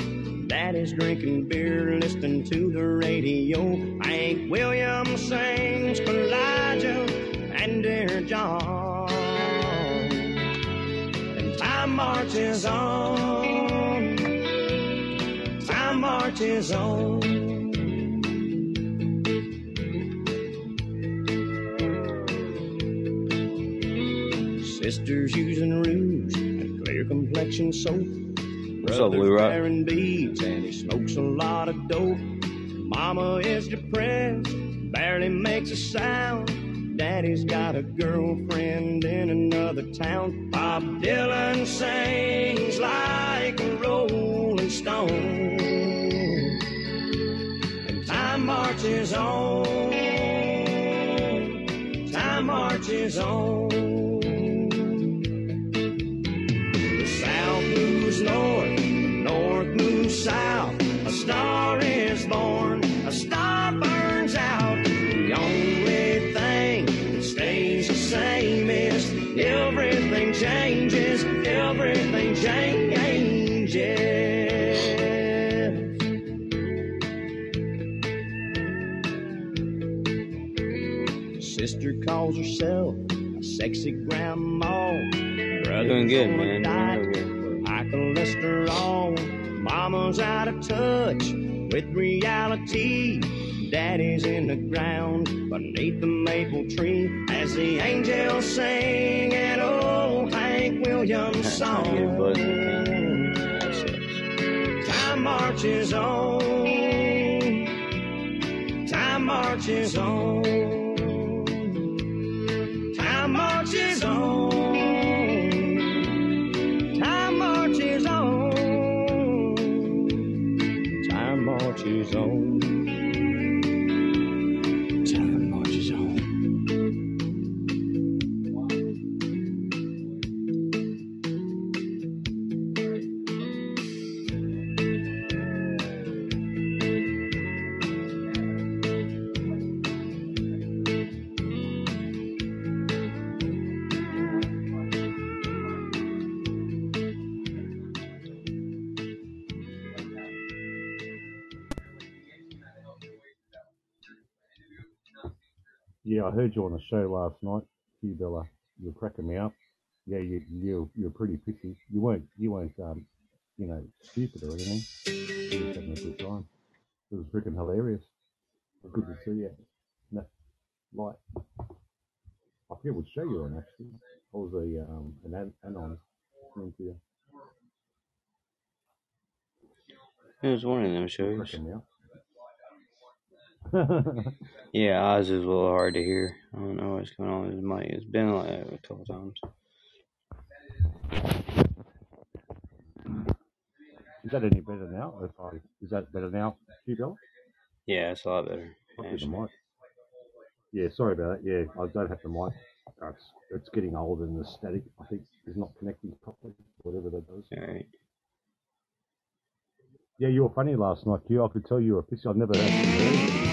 Daddy's drinking beer, listening to the radio. Hank Williams sings Kaw-Liga and Dear John. And time marches on. Time marches on. Sisters using rouge clear complexion soap. What's up, Rock? wearing beads and he smokes a lot of dope. Mama is depressed, barely makes a sound. Daddy's got a girlfriend in another town. Bob Dylan sings like a rolling stone. And time marches on. Time marches on. Calls herself a sexy grandma. Brother's Doing good, man. Doing good. high cholesterol. Mama's out of touch with reality. Daddy's in the ground beneath the maple tree as the angels sing an old Hank Williams Trying to get buzzed song. again. That sucks. Time marches on. Time marches on. Time marches I heard you on the show last night, Q Bella. You were cracking me up. Yeah, you you you're pretty pissy. You weren't you weren't um, you know stupid or anything. You were having a good time. It was freaking hilarious. Was good right. to see you. No, like I forget what show you were on actually. I was a um an an anon thing for you. It was one of them shows. Cracking me up. Yeah, Oz is a little hard to hear. I don't know what's going on with his mic. It's been like that a couple times. Is that any better now? If I, is that better now, Hugh Bella? Yeah, it's a lot better. The mic. Yeah, sorry about that. Yeah, I don't have the mic. Uh, It's, it's getting older and the static, I think, is not connecting properly, whatever that does. Alright. Yeah, you were funny last night, Hugh. I could tell you were pissed. I've never heard you.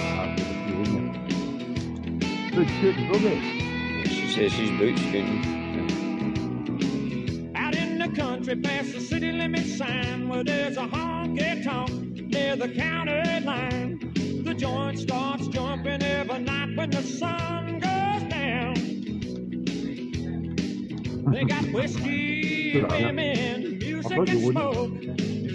Good boogie. She says she's boot scooting. Out in the country past the city limit sign where there's a honky tonk near the county line. The joint starts jumping every night when the sun goes down. They got whiskey, women, music, and smoke.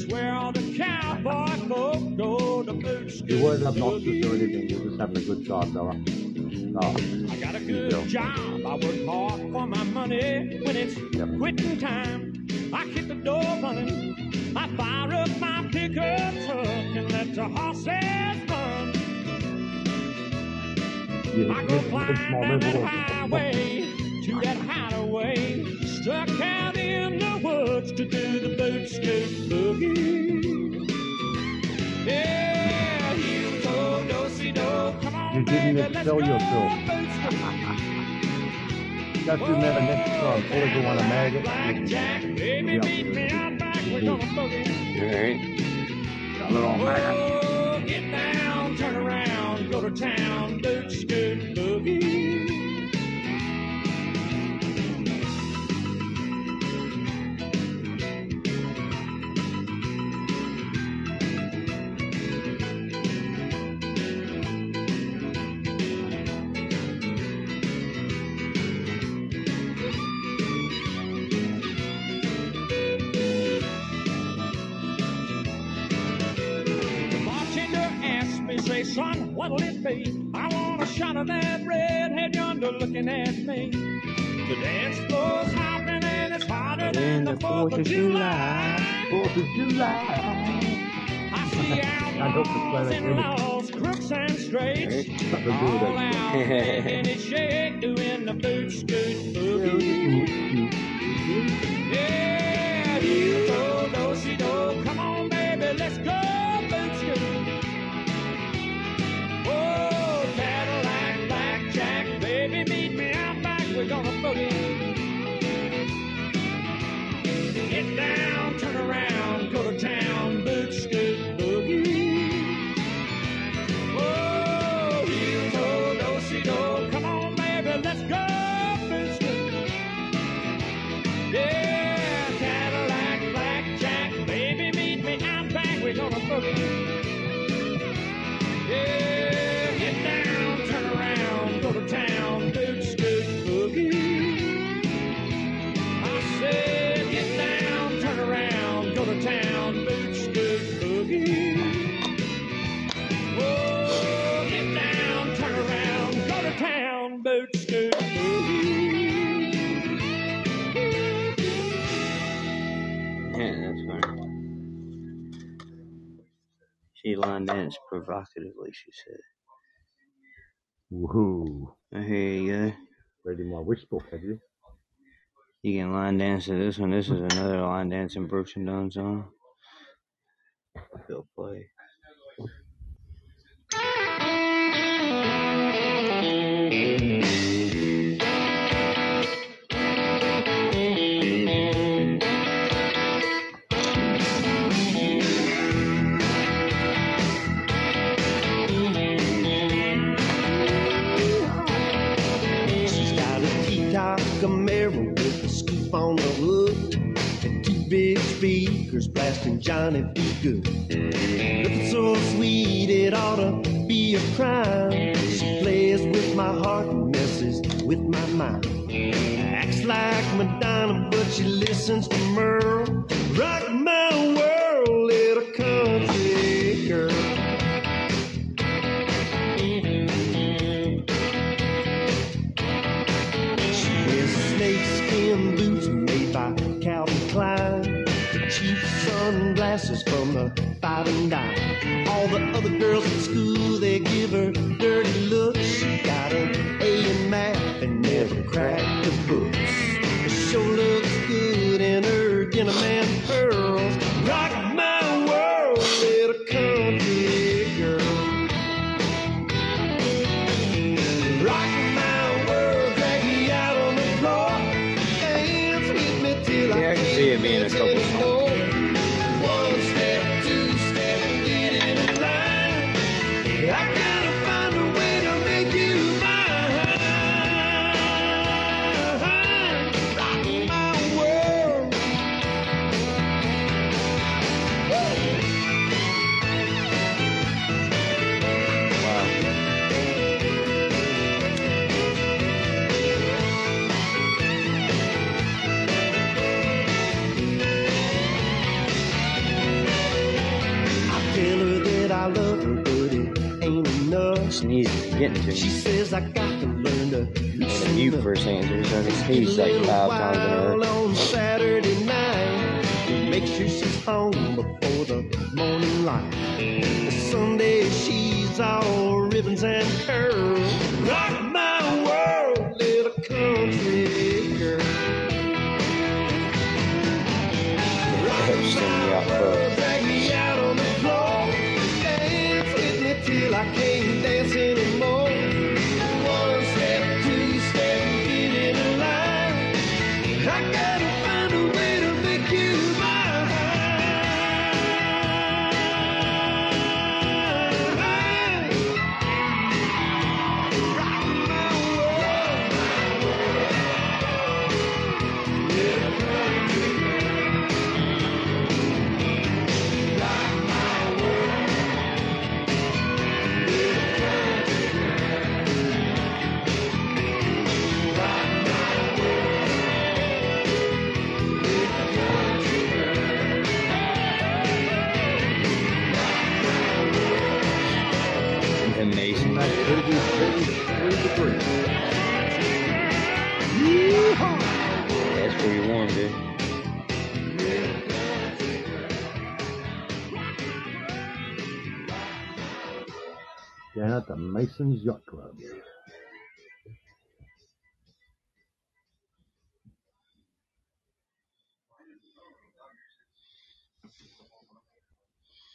Where all the cowboy folk go to boot You weren't obnoxious or anything. You just having a good time, though. Oh, I got a Yeah. good job. I work hard for my money. When it's Yeah. quitting time, I keep the door running. I fire up my pickup truck and let the horses run. yeah, I go climb that highway to that hideaway. Stuck out in the woods to do the boot scoot boogie. Yeah, you go, do si do. Come on, You didn't baby, let's excel go yourself. boot scoot. Just remember next time, call everyone a maggot. Blackjack, baby, Yeah. meet me out back. We're gonna boogie. Alright. A little maggot. Oh, get down, turn around, go to town, boot scoot son, what'll it be? I want a shot of that redhead yonder looking at me. The dance floor's hopping and it's hotter than the 4th of July. Fourth of July. I see I hope to play outlaws and laws, crooks and straights. Nothing to do All out making it shake, doing the boot scoot boogie. Yeah, you go, do si do. Come on, baby, let's go, provocatively, she said. Woohoo. Oh, here you. Reading my wish book, have you? You can line dance to this one. This is another line dancing Brooks and Dunn song. They'll play. Blasting Johnny B. Goode. Looking so sweet it ought to be a crime. She plays with my heart and messes with my mind. Acts like Madonna, but she listens to Merle. Rock five and dime. All the other girls at school, they give her dirty looks. She got an A in math and never cracked the books. She sure looks good in her gentleman pearls. Sneezing, She says I got to learn to And the mute up. first answer, so I can Just sneeze a like five times in a while on Saturday night. Make sure she's home before the morning light. Sunday she's all ribbons and curls.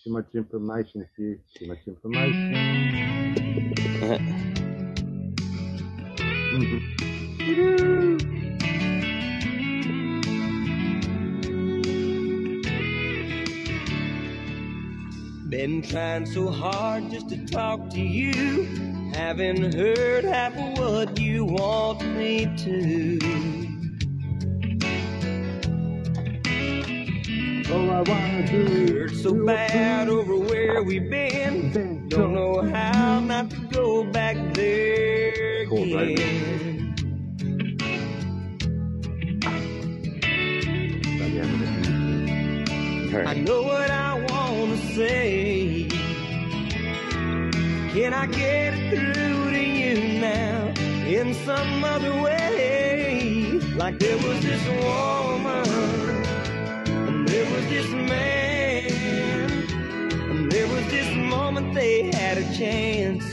Too much information, Hugh. Too much information. Mhm. Been trying so hard just to talk to you. Haven't heard half of what you want me to. All I wanna do Hurt so bad over where we've been. Don't know how not to go back there Cool, again. I Right. know what I wanna say. Can I get it through to you now in some other way? Like there was this woman, was this man, and there was this moment they had a chance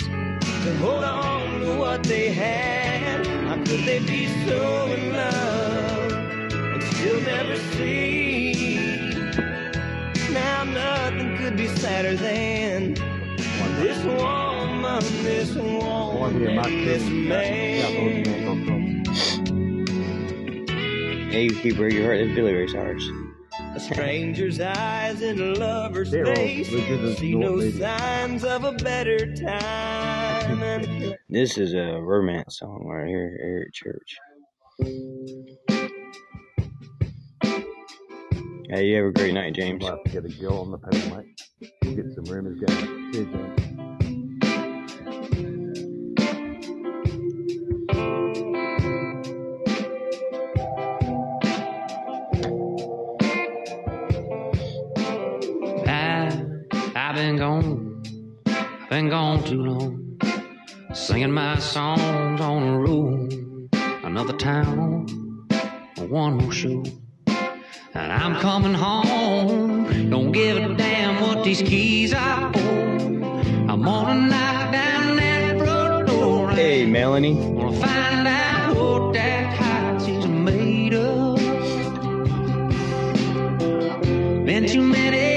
to hold on to what they had. How could they be so in love and still never see? Now nothing could be sadder than this woman, this One here, woman, Mark this Kennedy. man. Hey, you keep where you hurt. This Billy Ray Cyrus. A stranger's eyes in a lover's They're all face legitimate see no North signs of a better time. This is a romance song right here, here at church. Hey, you have a great night, James. We'll have to get a girl on the pedal, mate. Get some rumors going. Cheers, James. I've been gone, been gone too long, singing my songs on the road. Another town, one more show. And I'm coming home. Don't give a damn what these keys I hold. I'm gonna knock down that front door. Hey, Melanie. Wanna find out what that house is made of. Been too many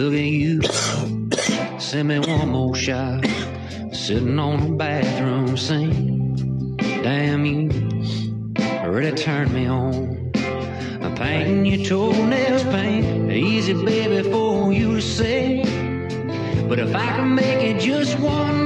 look at you. Send me one more shot. Sitting on the bathroom sink. Damn you, really turned me on. I'm painting your toenails paint. Easy, baby, for you to say. But if I can make it just one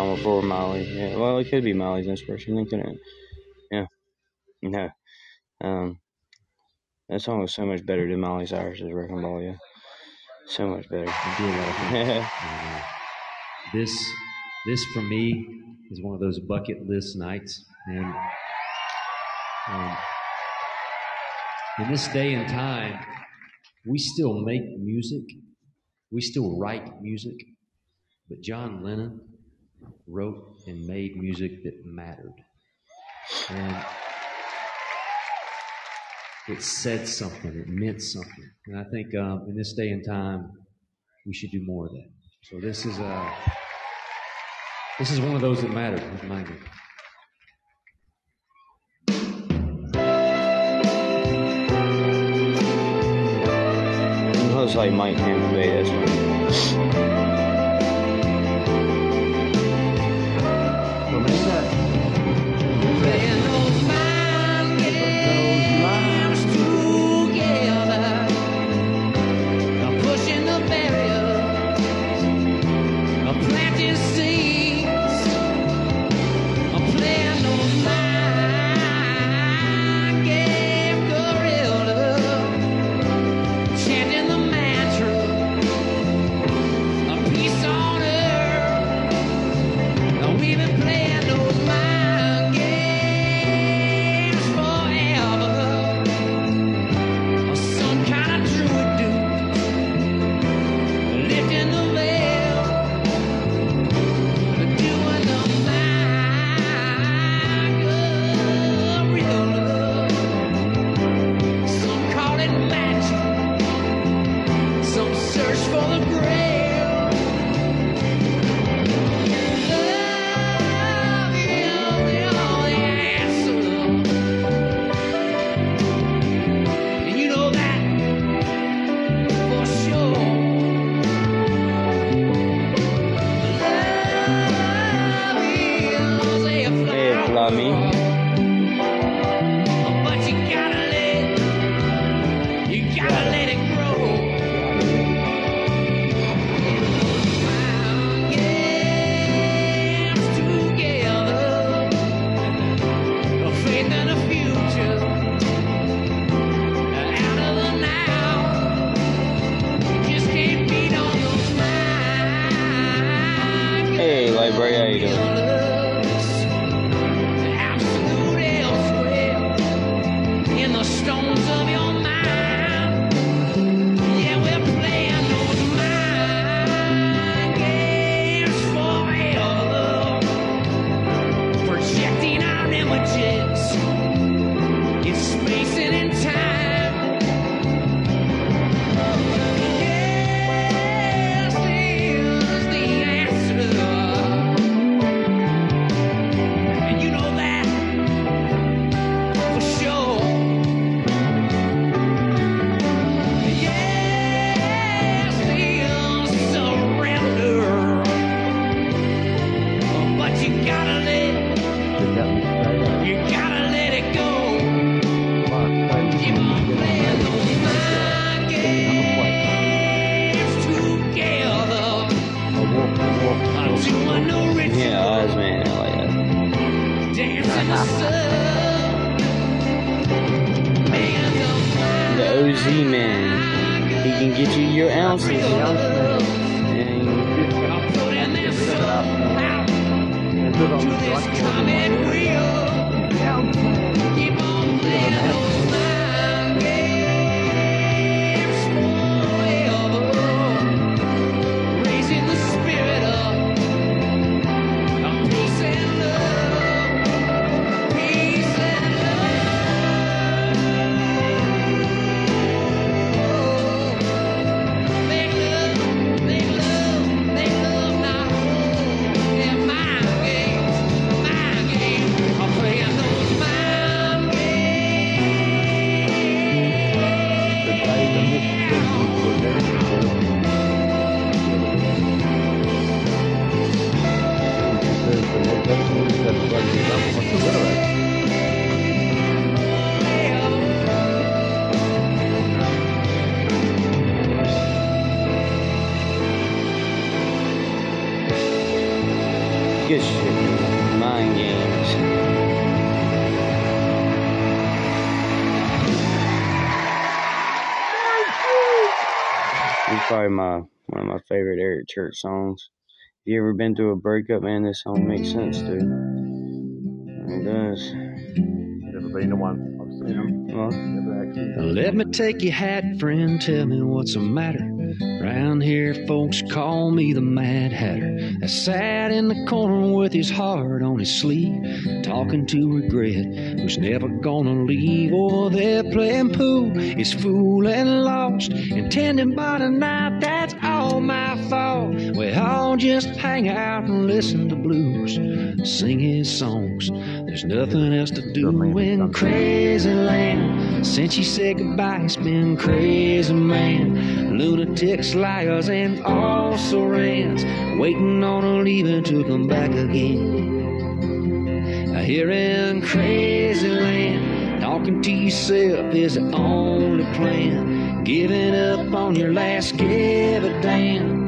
song before Miley. Yeah, well, it could be Miley's inspiration, then, couldn't it? Yeah. No. Um, that song was so much better than Miley Cyrus's Wrecking Ball, yeah. So much better. This, this for me is one of those bucket list nights, and um, in this day and time, we still make music, we still write music, but John Lennon wrote and made music that mattered, and it said something, it meant something, and I think um, in this day and time, we should do more of that. So this is a this is one of those that matter. Remind me. It looks like Mike Hammer made this one. Church songs. If you ever been through a breakup, man, this song makes sense to. It does. Never been the one. I've seen them. Well, Let me take your hat, friend. Tell me what's the matter. Round here, folks call me the Mad Hatter. That sat in the corner with his heart on his sleeve, talking to regret, who's never gonna leave. Or they're playing pool, is fooling lost, intending by the night. Just hang out and listen to blues, sing his songs. There's nothing else to do in crazy land. Since you said goodbye, it's been crazy, man. Lunatics, liars, and also rans, waiting on a leaving to come back again. Here in crazy land, talking to yourself is the only plan. Giving up on your last give a damn.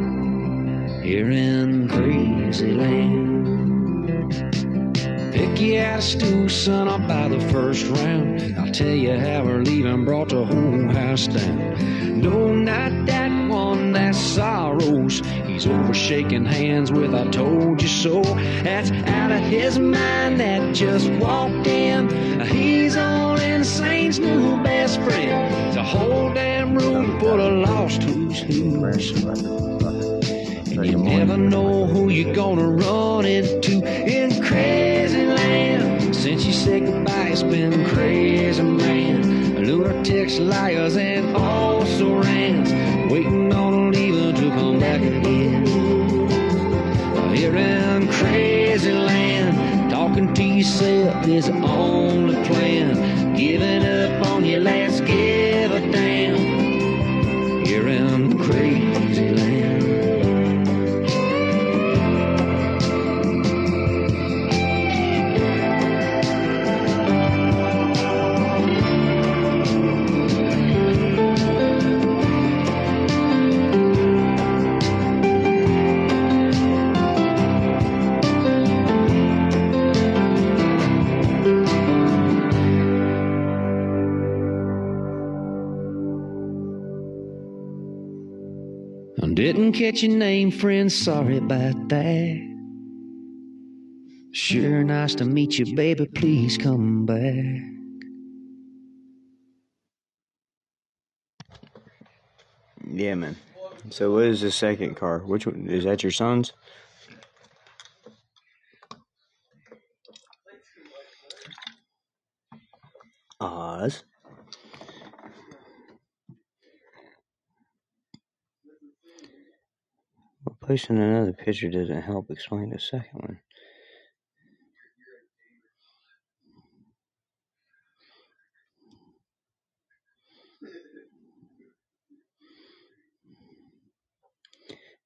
Here in crazy land. Pick you out a stew, son, I'll buy the first round. I'll tell you how we're leaving, brought the whole house down. No, not that one, that's sorrows. He's over shaking hands with I told you so. That's out of his mind that just walked in. He's on Insane's new best friend. It's a whole damn room full of lost who's who's. And you never know who you're gonna run into in crazy land. Since you said goodbye, it's been crazy, man. Lunatics, liars, and also rans, waiting on leaving to come back again. Here in crazy land, talking to yourself is the only plan. Giving up on your last give didn't catch your name, friend. Sorry about that. Sure nice to meet you, baby. Please come back. yeah, man. So what is the second car? Which one is that? Your son's? Oz. Posting another picture doesn't help explain the second one.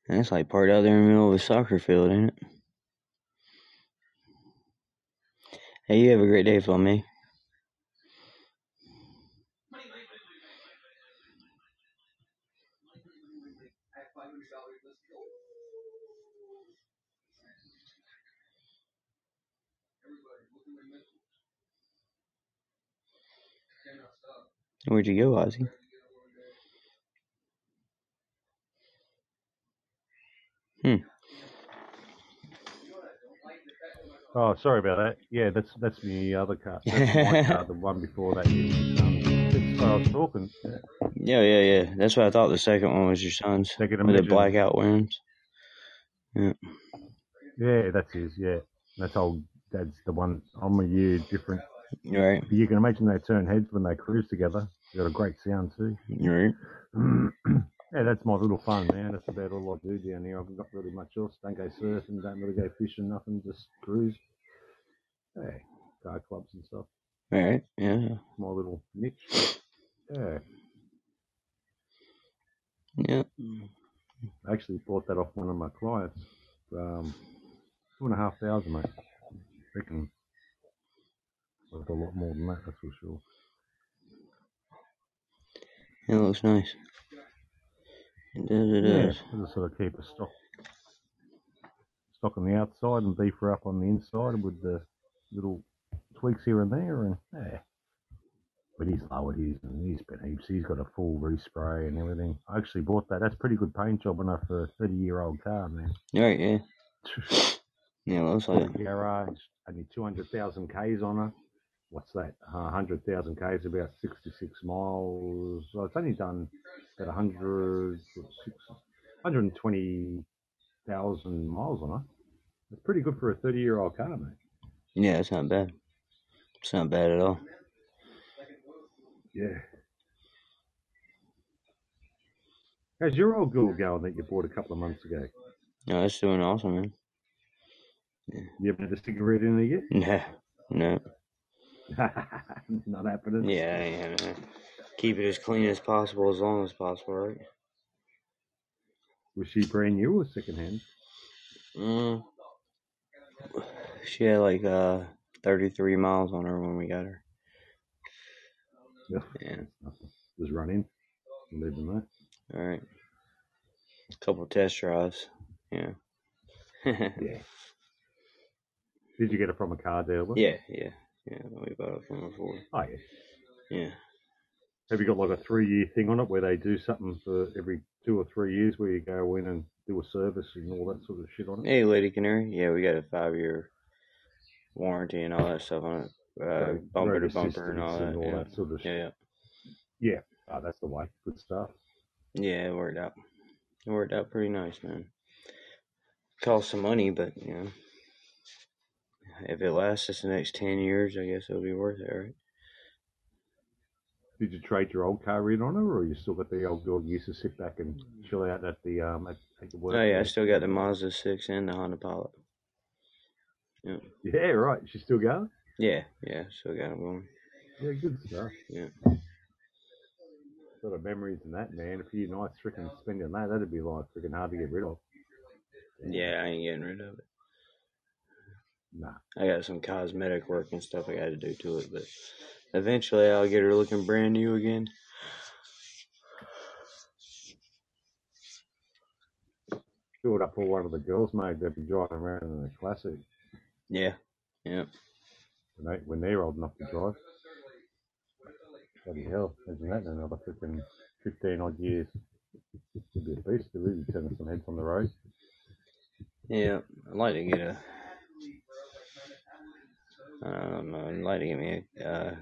And it's like part out there in the middle of a soccer field, ain't it? Hey, you have a great day, Flemmy. Where'd you go, Ozzy? Hmm. Oh, sorry about that. Yeah, that's that's the other car. That's my car, the one before that. Um, that's I was talking. Yeah, yeah, yeah. That's what I thought. The second one was your son's Second with the blackout rims. Yeah. Yeah, that's his. Yeah, that's old. Dad's the one. I'm a year different. Right. But you can imagine they turn heads when they cruise together. They got a great sound too. Right. yeah, that's my little fun, man. That's about all I do down here. I've got really much else. Don't go surfing. Don't really go fishing. Nothing. Just cruise. Yeah, car clubs and stuff. Right. Yeah. My little niche. Yeah, Yeah. I actually bought that off one of my clients. Um, two and a half thousand, mate. Reckon worth a lot more than that. That's for sure. It looks nice. It does. It Yeah, does. I just sort of keep a stock, stock on the outside and beef her up on the inside with the little tweaks here and there, and yeah. But he's lowered his and he's been heaps. He's got a full respray and everything. I actually bought that. That's pretty good paint job enough for a thirty-year-old car, man. Right. Yeah. Yeah. It looks like. it. Garage, only two hundred thousand k's on her. What's that? Uh, hundred thousand k's, about sixty-six miles. So it's only done about 100, 120,000 miles on it. It's pretty good for a 30 year old car, mate. Yeah. It's not bad. It's not bad at all. Yeah. How's your old girl going that you bought a couple of months ago? No, it's doing awesome, man. You haven't had a cigarette in it Nah. No. yet? Not happening. Yeah. Yeah. Man. Keep it as clean as possible, as long as possible, right? Was she brand new or second hand? Mm. She had like uh 33 miles on her when we got her. Yeah. Yeah. Was running. Leaving that. All right. A couple test drives. Yeah. Yeah. Did you get it from a car dealer? yeah. Yeah. Yeah. We bought it from before. Oh, yeah. Yeah. Have you got like a three year thing on it where they do something for every two or three years where you go in and do a service and all that sort of shit on it? Hey, Lady Canary. Yeah, we got a five year warranty and all that stuff on it. Uh, bumper to bumper and all that. and all yeah. that sort of yeah, shit. yeah. Yeah. Oh, that's the way. Good stuff. Yeah, it worked out. It worked out pretty nice, man. Cost some money, but you know, if it lasts us the next ten years, I guess it'll be worth it, right? Did you trade your old car in on her or you still got the old girl you used to sit back and chill out at the um at, at the work? Oh yeah, I still got the Mazda six and the Honda Pilot. Yeah, Yeah, right. She's still going? yeah, yeah. Still got them going. Yeah, good stuff. Yeah. Sort of memories and that, man. A few nights freaking spending that, that'd be like freaking hard to get rid of. Yeah, I ain't getting rid of it. Nah. I got some cosmetic work and stuff I got to do to it, but eventually I'll get her looking brand new again. It up for one of the girls, mate. They'd be driving around in a classic Yeah, yeah. when, they, when they're old enough to drive. Bloody hell. Imagine that another freaking 15 odd years. It'd be a beast to really turn some heads on the road. Yeah, I'd like to get a. Um, I'd like to get me a uh,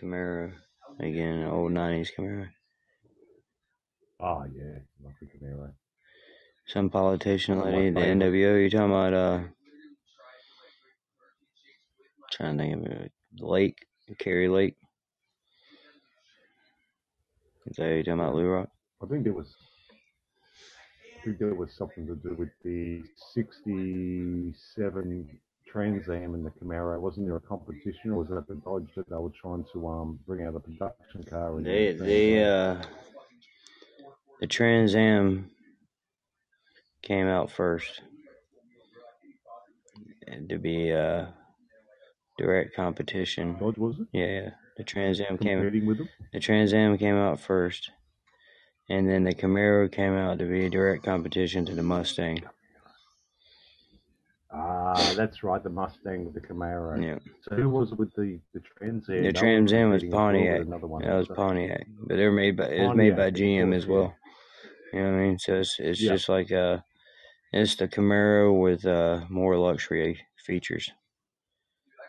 Camaro again, an old '90s Camaro. Oh, yeah. Love the Camaro. Some politician lady, the. NWO. You talking about? Uh, trying to think of it. Lake, Kari Lake. Is that you talking about, Lou Rock? I think there was. I think there was something to do with the 67 Trans Am and the Camaro. Wasn't there a competition, or was that the Dodge that they were trying to um bring out a production car? in They, the Trans they, Am? uh, the Trans Am came out first to be uh direct competition. Dodge was it? Yeah, the Trans Am came. With them? The Trans Am came out first, and then the Camaro came out to be a direct competition to the Mustang. Uh, that's right, the Mustang with the Camaro. Yeah. So who was with the the Trans Am? The Trans Am was competing as well with Pontiac. Another one. That was So- Pontiac, but they were made by it was made by GM as well. You know what I mean? So it's it's Yeah. just like uh, it's the Camaro with uh more luxury features.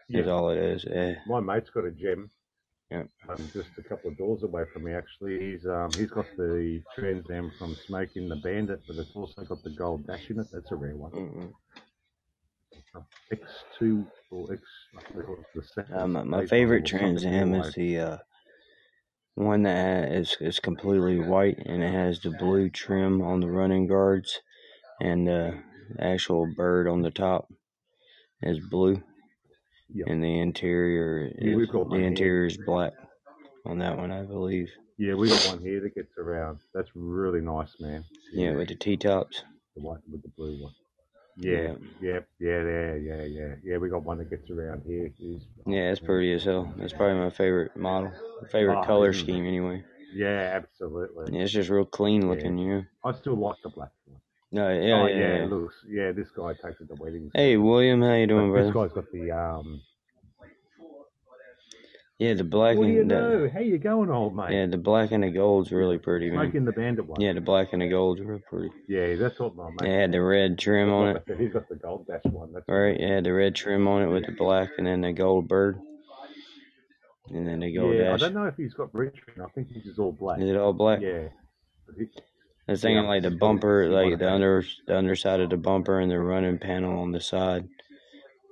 Is Yeah. all it is. Eh, My mate's got a gem. Yeah. Um, just a couple of doors away from me, actually. He's um he's got the Trans Am from Smokey and the Bandit, but it's also got the gold dash in it. That's a rare one. mm-mm. X2 or X. I think the second. Uh, my, favorite Trans Am is the uh, one that is is completely white and it has the blue trim on the running guards, and uh, the actual bird on the top is blue, Yeah. and the interior is we've the interior is black on that one, I believe. Yeah, we got one here that gets around. That's really nice, man. Yeah, with the T tops. the white with the blue one. Yeah, yeah, yeah, yeah, yeah, yeah, yeah. We got one that gets around here. Yeah, it's pretty as hell. That's probably my favorite model, favorite Ah, color scheme anyway. yeah, absolutely. Yeah, it's just real clean looking, you know. I still like the black one. No, yeah, oh yeah, yeah, yeah. looks. Yeah, this guy takes it to weddings. Hey, William, how you doing, But this guy's got the um. Yeah, the black What do you and the, know? How you going, old mate? yeah, the black and the gold's really pretty, man. Smokey and the bandit one. Yeah, the black and the gold's real pretty. Yeah, that's what my mate. It had the red trim on it, He's got the gold dash one. That's right? Had the red trim on it with the black and then the gold bird, and then the gold Yeah, I don't know if he's got red trim. I think he's just all black. Is it all black? Yeah. But he, I was thinking Yeah, like the bumper, like the under the underside of the bumper and the running panel on the side.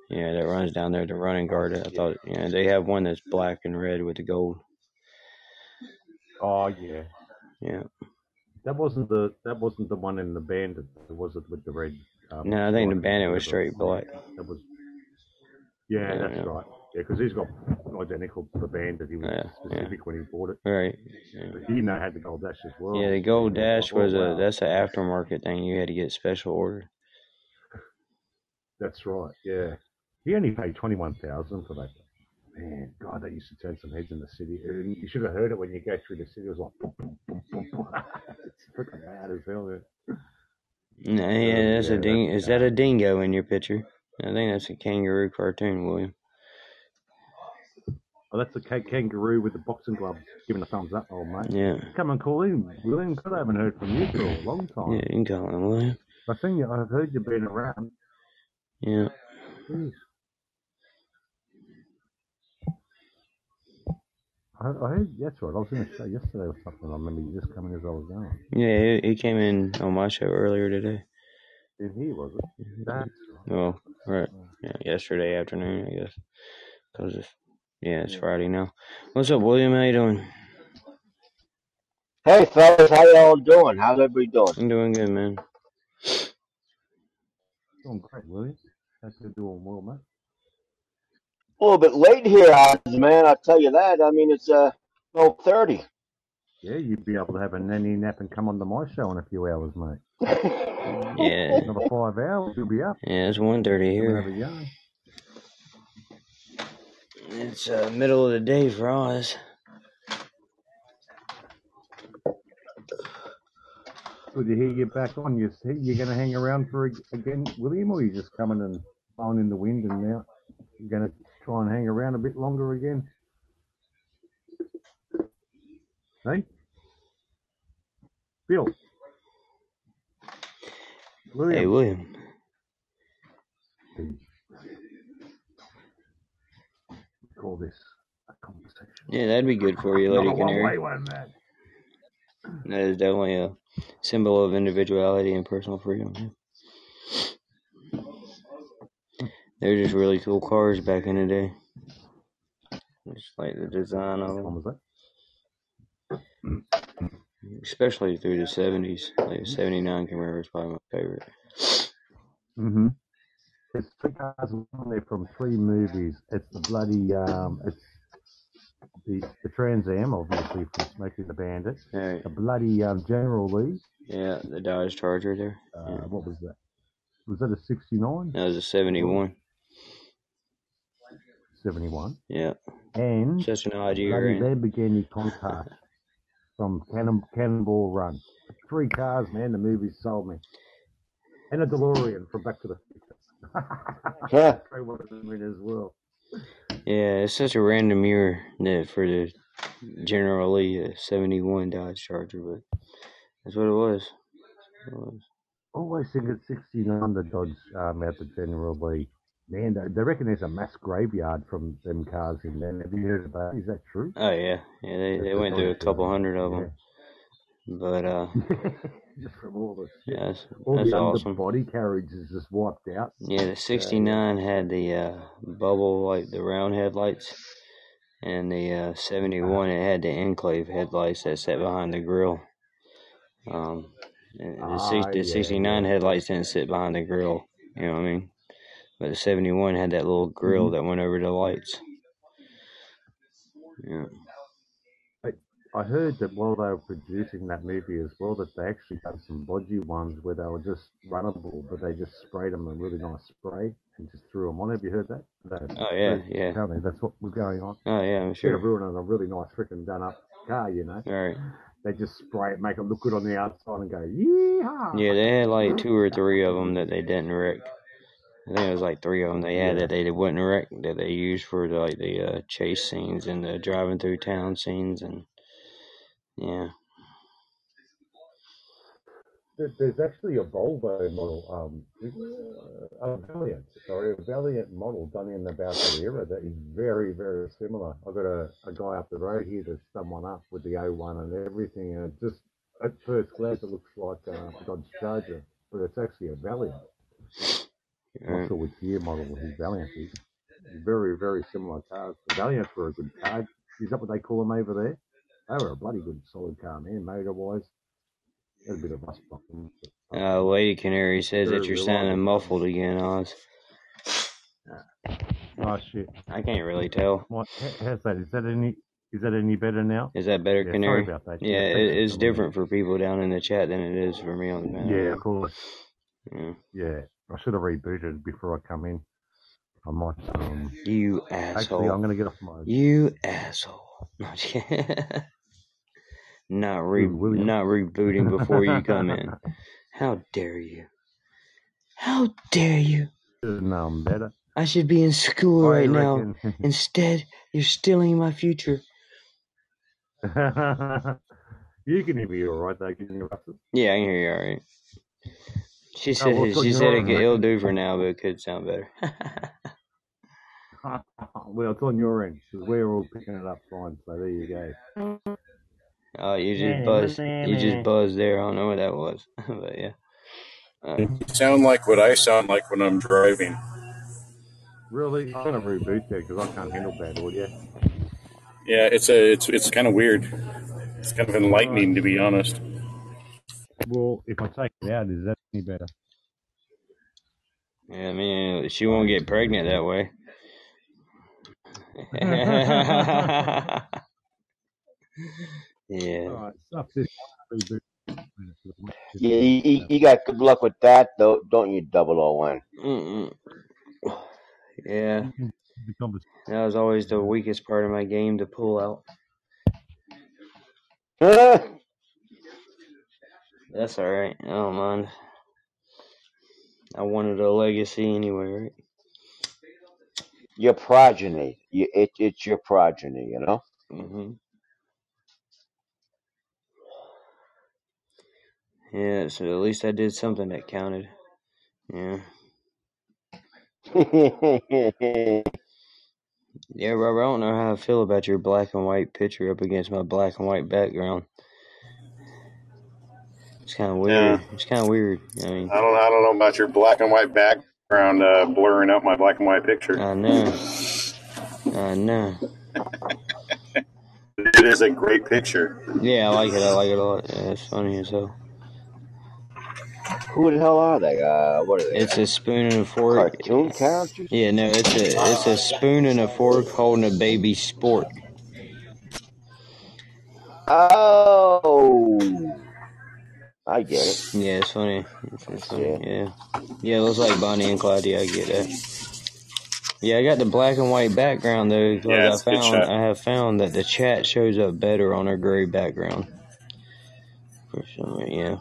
Yeah, that runs down there, the running guard. I thought, yeah, they have one that's black and red with the gold. oh yeah. Yeah. That wasn't the that wasn't the one in the bandit. Was it with the red? Um, No, I think the bandit was straight black. That was. Yeah, Yeah, that's yeah. right. Yeah, because he's got identical to the bandit. He was Yeah, specific when he bought it. Right. But he now had the gold dash as well. Yeah, the gold And dash was oh, wow, a that's an aftermarket thing. You had to get special order. That's right. Yeah, he only paid twenty one thousand for that. Man, God, that used to turn some heads in the city. You should have heard it when you go through the city. It was like, boom, boom, boom, boom, boom. it's freaking loud as hell. No, yeah, that's yeah, a ding. that's- Is that a dingo in your picture? I think that's a kangaroo cartoon, William. Oh, that's a kangaroo with the boxing gloves giving a thumbs up, old mate. Yeah. Come and call in, William. I haven't heard from you for a long time. Yeah, you can call him William. I think you, I've heard you've been around. Yeah. Jeez. I, I heard, that's right. I was in to show yesterday or something. I remember you just coming as I was going. Yeah, he, he came in on my show earlier today. In here, was it? That's right. Well, right. Yeah, yesterday afternoon, I guess. Cause it's, yeah, it's Friday now. What's up, William? How you doing? Hey fellas, how y'all doing? How's everybody doing? I'm doing good, man. Doing great, William. How's you doing well, mate? A little bit late here, Oz, man. I'll tell you that. I mean, it's uh, twelve thirty. Yeah, you'd be able to have a nanny nap and come on to my show in a few hours, mate. Yeah. Another five hours, you'll be up. Yeah, it's 1.30 Come here. have a yarn. It's uh, middle of the day for us. Good to hear you back on. You see, you're going to hang around for a- again, William, or you just coming and blowing in the wind and now you're going to try and hang around a bit longer again? Hey? Bill? William? Hey, William. Call this a conversation. Yeah, that'd be good for you, Lady Not a one-way Canary. one. That is definitely a symbol of individuality and personal freedom. They're just really cool cars back in the day. Just like the design of them, especially through the 70s. Like the 79 Camaro is probably my favorite. Mm-hmm. There's three cars on there from three movies. It's the bloody um, it's the the Trans Am, obviously from Smokey and the Bandit. Alright. The bloody um, General Lee. Yeah, the Dodge Charger there. Uh, Yeah. What was that? Was that a 69? That was a 71. 71. Yeah. And Such an odd year. bloody ain't it? Lamborghini Countach from Cannon, Cannonball Run. Three cars, man. The movie sold me. And a DeLorean from Back to the Future. Yeah. They wanted them in as well. Yeah, it's such a random year that for the General Lee uh, 71 Dodge Charger, but that's what it was. It was. Always think it's 69 the Dodge um, out the General Lee. Man, they, reckon there's a mass graveyard from them cars in there. Have you heard that? Is that true? Oh yeah, yeah. They they went through a couple hundred of them, but uh, Just from all the yeah, that's, all that's the awesome. underbody carriage is just wiped out. Yeah, the '69 had the uh, bubble like the round headlights, and the uh, '71 it had the enclave headlights that sat behind the grill. Um, and the, Ah, the yeah, '69 headlights didn't sit behind the grill. You know what I mean? But the '71 had that little grill Mhm. that went over the lights. Yeah. I heard that while they were producing that movie as well, that they actually had some bodgy ones where they were just runnable, but they just sprayed them a really nice spray and just threw them on. Have you heard that? that Oh, yeah, that- yeah. Apparently that's what was going on. Oh yeah, I'm Instead sure. of ruining a really nice freaking done up car, you know, All right. they just spray it, make it look good on the outside, and go yeehaw. Yeah, they had like two or three of them that they didn't wreck. I think it was like three of them they had Yeah. that they wouldn't wreck that they used for the, like the uh, chase scenes and the driving through town scenes and yeah. There- There's actually a Volvo model, um, a Valiant, sorry, a Valiant model done in about that era that is very, very similar. I've got a, a guy up the road here that's done one up with the O1 and everything, and it just at first glance it looks like a Dodge Charger, but it's actually a Valiant. I'm Right. not sure which year model his Valiant is. Very, very similar cars. The Valiants were a good car. Is that what they call them over there? They were a bloody good solid car, man, motor wise. Had a bit of rust on them. Uh, Lady Canary says that you're reliable. sounding muffled again, Oz. Oh shit! I can't really tell. What? How's that? Is that any? Is that any better now? Is that better, Yeah, Canary? sorry about that. Yeah, Yeah, it, it's different for people down in the chat than it is for me on the panel. Yeah, of course. Yeah. Yeah, I should have rebooted before I come in. I might. Um, You actually, asshole. I'm going to get off my. You asshole. No, I'm just kidding. not re William? not rebooting before you come in. How dare you? How dare you? No, I'm better. I should be in school I right now. Instead, you're stealing my future. you can hear me all right, though. Can you? Yeah, I can hear you all right. She Oh, said well, so she said it could, right? it'll do for now, but it could sound better. well, it's on your end because we're all picking it up fine. So there you go. Oh, you just buzzed. You just buzzed there. I don't know what that was, but yeah. Uh. You sound like what I sound like when I'm driving. Really, I'm going to reboot there because I can't handle bad audio. Yeah, it's a it's it's kind of weird. It's kind of enlightening, to be honest. Well, if I take it out, is that any better? yeah, I mean, she won't get pregnant that way. yeah. All right, stuff this. Reboot. Yeah, you, you, you got good luck with that, though, don't you, Double O One? Mm-mm. Yeah, that was always the weakest part of my game to pull out. That's all right. I don't mind. I wanted a legacy anyway, right? your progeny. You, it, it's your progeny, you know? hmm Yeah, so at least I did something that counted. Yeah. Yeah, Robert, I don't know how I feel about your black and white picture up against my black and white background. It's kind of weird. It's kind of weird. I mean, I don't I don't know about your black and white background uh, blurring out my black and white picture. I know. I know. It is a great picture. Yeah, I like it. I like it a lot. Yeah, it's funny as hell. Who the hell are they? Uh, what are they? It's a spoon and a fork. Cartoon characters? Yeah, no, it's a it's a spoon and a fork holding a baby sport. Oh, I get it. Yeah, it's funny. It's, it's funny. Yeah, yeah, it looks like Bonnie and Clyde. I get that. Yeah, I got the black and white background though because Yeah, it's a I good found. I have found that the chat shows up better on a gray background. For some reason, yeah.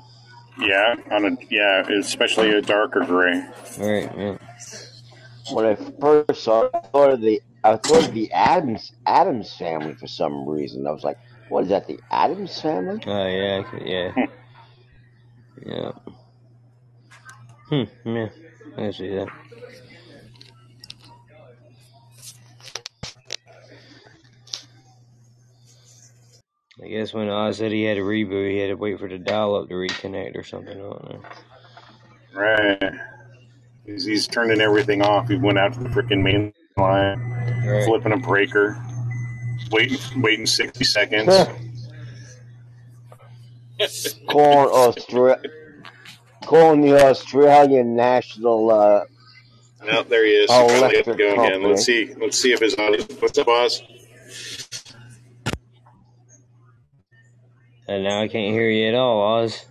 Yeah, on a yeah, especially a darker gray. Right, yeah. When I first saw it, I thought of the I thought of the Addams Addams family for some reason. I was like, what is that? The Addams family? Oh yeah, yeah, yeah. Hmm. Yeah, I can see that. I guess when Oz said he had a reboot, he had to wait for the dial up to reconnect or something. I. Right. He's, he's turning everything off. He went out to the freaking main line, Right. flipping a breaker, waiting, waiting sixty seconds. calling Austra- calling the Australian National uh, No, there he is. He finally got to electric go again. Let's see. Let's see if his audio. What's up, Oz? And now I can't hear you at all, Oz.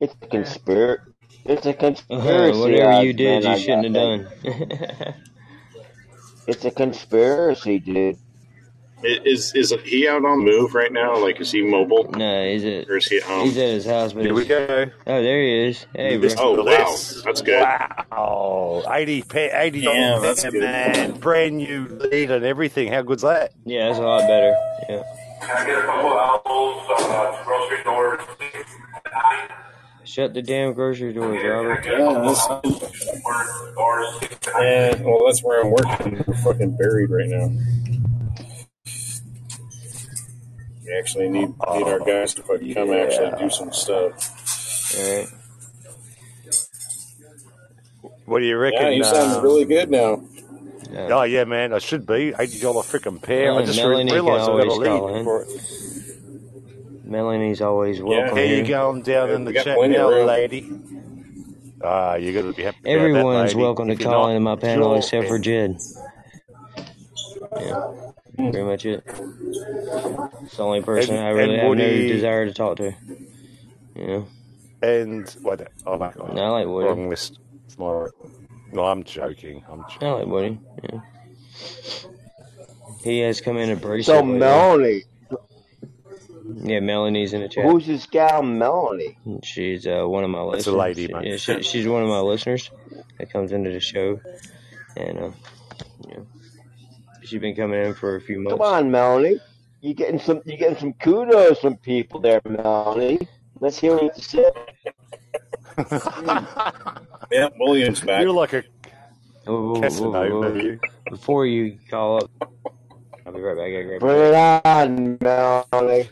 It's a conspiracy. It's a conspiracy. Whatever you did, man, you shouldn't have done. It's a conspiracy, dude. I- Is is he out on the move right now? Like, is he mobile? no, he's at Or is he at home? he's at his house, but Here we go. oh, there he is. Hey, bro. Oh wow, that's good. Wow, 80 pe- 80 Damn, that's man, good. man, brand new lead and everything. How good's that? Yeah, that's a lot better. Yeah. Can I get a couple of apples, uh, grocery doors? Shut the damn grocery doors, Robert. Yeah, yeah, well, that's where I'm working. We're fucking buried right now. We actually need need our guys to fucking come actually do some stuff. All right. What do you reckon? Yeah, you sound uh, really good now. Yeah. Oh yeah, man, I should be eighty dollar freaking pair. Well, I just Melanie realised I got a lead for it. Melanie's always welcome How you here. going down Yeah, in the chat plenty now, lady? Ah, you got to be happy. about that, Everyone's lady. welcome to If you're call not, into my panel sure. except for Jed. Yeah, pretty much it. It's the only person And- I really have Woody- no desire to talk to. Yeah, And what? Oh my god, No, I like Woody. wrong list. It's my. No, I'm joking. I'm joking. I like Woody. Yeah, he has come in abrasive. So. Melanie, Yeah, Melanie's in the chat. who's this gal Melanie? She's uh, one of my listeners. It's a lady, She- mate. yeah, she, she's one of my listeners that comes into the show, and uh, yeah, she's been coming in for a few months. Come on, Melanie. You getting some? You getting some kudos from people there, Melanie. Let's hear what you have to say. Yeah, Williams back. You're like a Whoa, whoa, whoa, Casanova. whoa. Before you call up, I'll be right back. I gotta grab Bring it on, Melanie.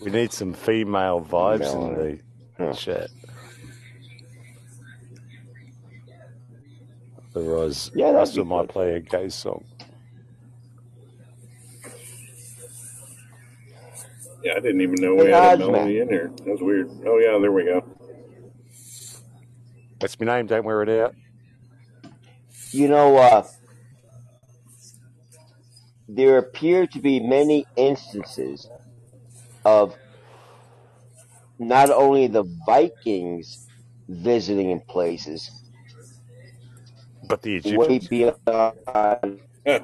We need some female vibes in the Yeah. chat. Otherwise, Yeah, that'd Russell be might play a gay song. Yeah, I didn't even know we Hey, had a Ozman. melody in here. That was weird. Oh yeah, there we go. That's my name. Don't wear it out. You know, uh, there appear to be many instances of not only the Vikings visiting places But the way Egyptians. beyond Yeah.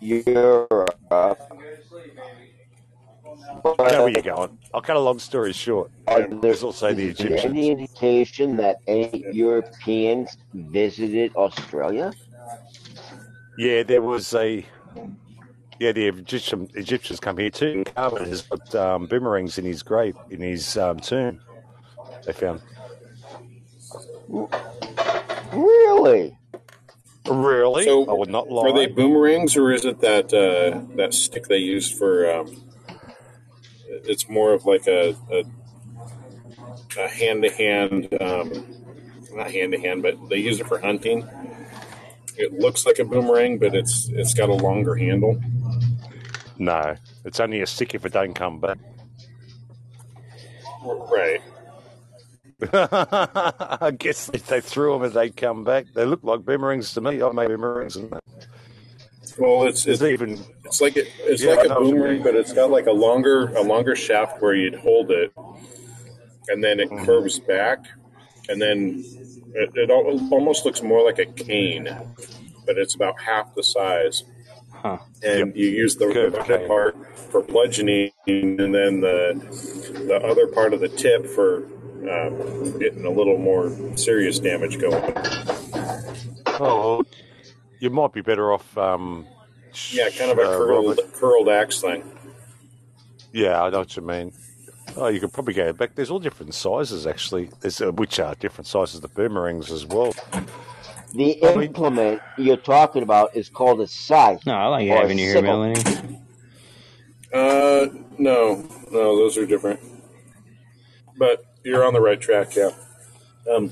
Europe, I know where you're but going. I'll cut a long story short. are there, There's also the there any indication that any Europeans visited Australia? Yeah, there was a. Yeah, the Egyptian Egyptians come here too. Carmen has got um, boomerangs in his grave, in his um, tomb. They found. Really? Really? So, I would not Are they boomerangs or is it that uh, that stick they use for? Um, it's more of like a a hand to hand, not hand to hand, but they use it for hunting. It looks like a boomerang, but it's it's got a longer handle. No, it's only a stick if it don't come back. Right. I guess if they threw them as they come back, they look like boomerangs to me. I made boomerangs and that. Well, it's it's even it's like a, it's Yeah, like a know what you boomerang, but it's got like a longer a longer shaft where you'd hold it, and then it Mm-hmm. curves back, and then it, it almost looks more like a cane, but it's about half the size. Huh. and you use the, the Curved rounded part for bludgeoning, and then the the other part of the tip for um, getting a little more serious damage going. Oh, you might be better off. Um, Yeah, kind of a uh, curled Robert. curled axe thing. Yeah, I know what you mean. Oh, you could probably go back. There's all different sizes actually. There's uh, which are different sizes of boomerangs as well. The implement you're talking about is called a scythe. No, I like or a having you here, sickle. Melanie. Uh, no, no, those are different. But you're on the right track, yeah. Um,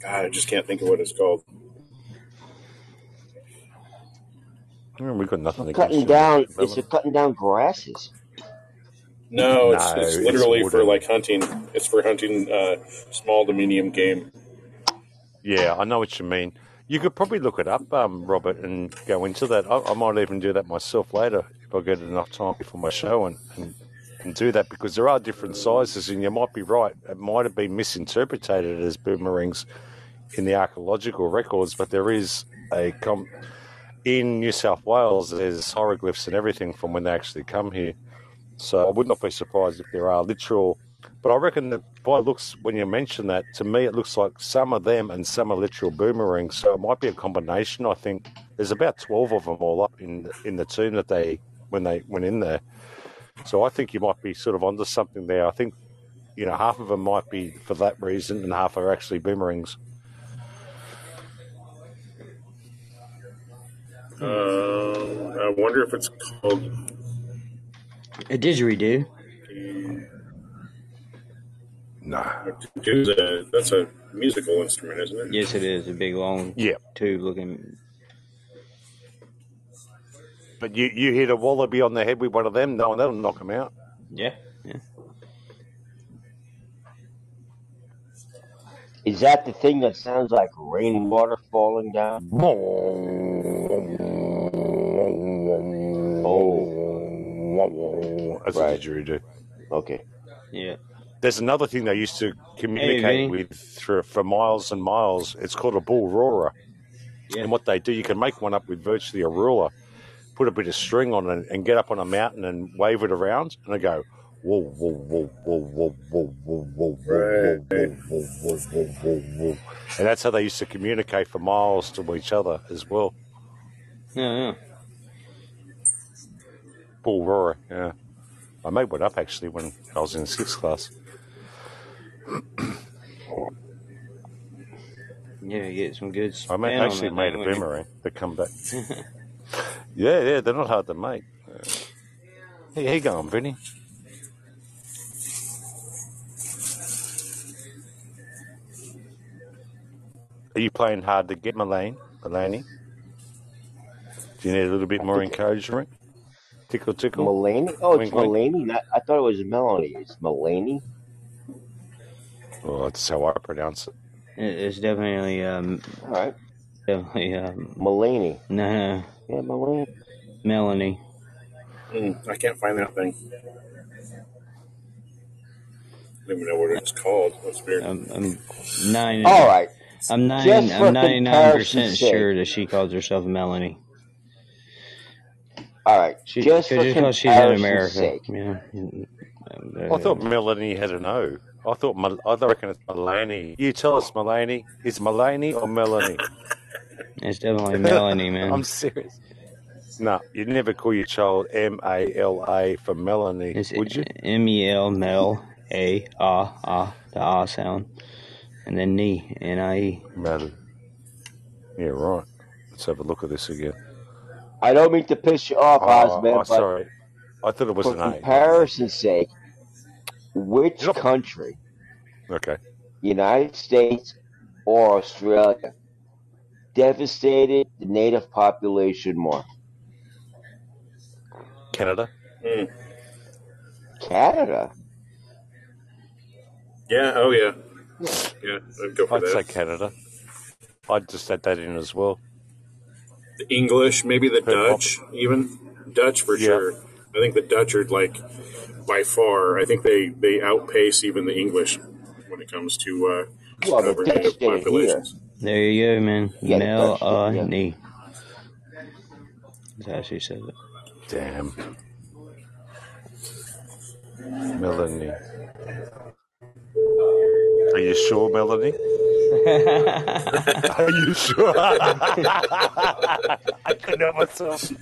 God, I just can't think of what it's called. Mm, We've got nothing against Cutting down, it's Melanie. for cutting down grasses. No, it's, No, it's it's literally for like hunting. It's for hunting uh, small to medium game. Yeah, I know what you mean. You could probably look it up, um, Robert, and go into that. I, I might even do that myself later if I get enough time before my show and, and, and do that because there are different sizes, and you might be right. It might have been misinterpreted as boomerangs in the archaeological records, but there is a com- in New South Wales. There's hieroglyphs and everything from when they actually come here. So I would not be surprised if there are literal. But I reckon that by looks, when you mention that, to me it looks like some of them and some are literal boomerangs. So it might be a combination. I think there's about twelve of them all up in in the tomb that they when they went in there. So I think you might be sort of onto something there. I think you know half of them might be for that reason, and half are actually boomerangs. Uh, I wonder if it's called. A didgeridoo. Nah. It's a, that's a musical instrument, isn't it? Yes, it is a big long Yeah. tube looking. But you you hit a wallaby on the head with one of them, no, that'll knock them out. Yeah, yeah. Is that the thing that sounds like rainwater falling down? Oh, that's Right. a didgeridoo. Okay. Yeah. There's another thing they used to communicate Vinny. with for, for miles and miles. It's called a bull roarer. Yeah. And what they do, you can make one up with virtually a ruler, put a bit of string on it, and get up on a mountain and wave it around, and they go. Whoa, whoa, whoa, whoa, whoa, whoa, whoa, whoa, whoa, Right. whoa, whoa, whoa, whoa, whoa, whoa. And that's how they used to communicate for miles to each other as well. Yeah, yeah. Bull roarer, yeah. I made one up actually when I was in sixth class. Yeah, you get some good I spin made, on actually that made a thing, wouldn't you? boomerang that come back. Yeah, yeah, they're not hard to make. Hey, how you going, Vinny? Are you playing hard to get, Malane? Malani? Do you need a little bit more encouragement? Tickle, tickle? Mulaney? Oh, it's Wink, wink. Mulaney. Not, I thought it was Melanie. It's Mulaney. Well, that's how I pronounce it. It- It's definitely um, All right. definitely um, Mulaney. no, no, Yeah, Mulaney. Melanie. Mm, I can't find that thing. I don't even know what it's called. That's weird. I'm, I'm nine. All right. I'm nine. Just I'm ninety nine percent sure that she calls herself Melanie. All right. She, Just for just because she's in comparison's America. sake. Yeah. I thought Melanie had an O. I thought Mel- I reckon it's Melanie. You tell us, Melanie. Is Melanie or Melanie? It's definitely Melanie, man. I'm serious. No, you'd never call your child M A L A for Melanie, It's would you? M E L Mel A Ah Ah the Ah sound, and then knee N I E. Mel. Yeah, right. Let's have a look at this again. I don't mean to piss you off, Oh, Osman, oh, but sorry. I thought it was for an A. comparison's sake, which Yep. country, Okay. United States or Australia, devastated the native population more? Canada. Mm. Canada. Yeah. Oh, yeah. Yeah. I'd go for I'd that. say Canada. I'd just add that in as well. The English, maybe the Pretty Dutch, even Dutch for Yeah. sure. I think the Dutch are like by far. I think they they outpace even the English when it comes to uh, Well, the Dutch native did it here. Populations. There you go, man. Yeah, the Mel Dutch yeah. knee. That's how she says it. Damn. Melanie. Are you sure, Melanie? Are you sure? I couldn't help myself.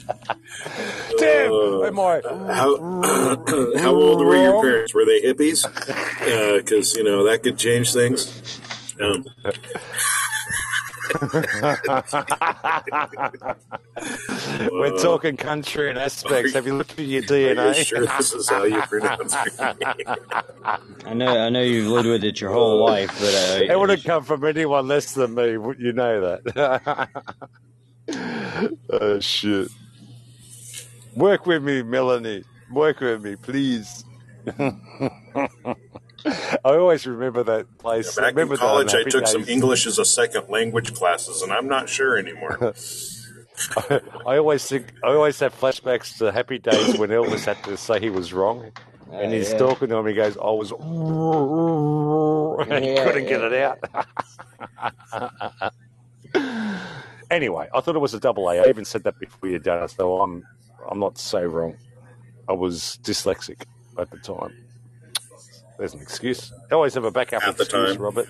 Damn, Uh, am I? How how old were your parents? Were they hippies? Because you know that could change things. Um, We're talking country and aspects. Have you looked at your are DNA? you sure this is how you pronounce your name? I know, I know you've lived with it your whole life, but uh, It wouldn't come from anyone less than me. You know that. oh shit! Work with me, Melanie. Work with me, please. I always remember that place. Back in remember the college, I Unhappy took some English as a second language classes, and I'm not sure anymore. I always think I always have flashbacks to happy days when Elvis had to say he was wrong, and Uh, he's yeah. talking to him. He goes, "I was," and he Yeah, couldn't get it out. anyway, I thought it was a double A. I even said that before you done it, so I'm I'm not so wrong. I was dyslexic at the time. There's an excuse. I always have a backup At the excuse, time. Robert.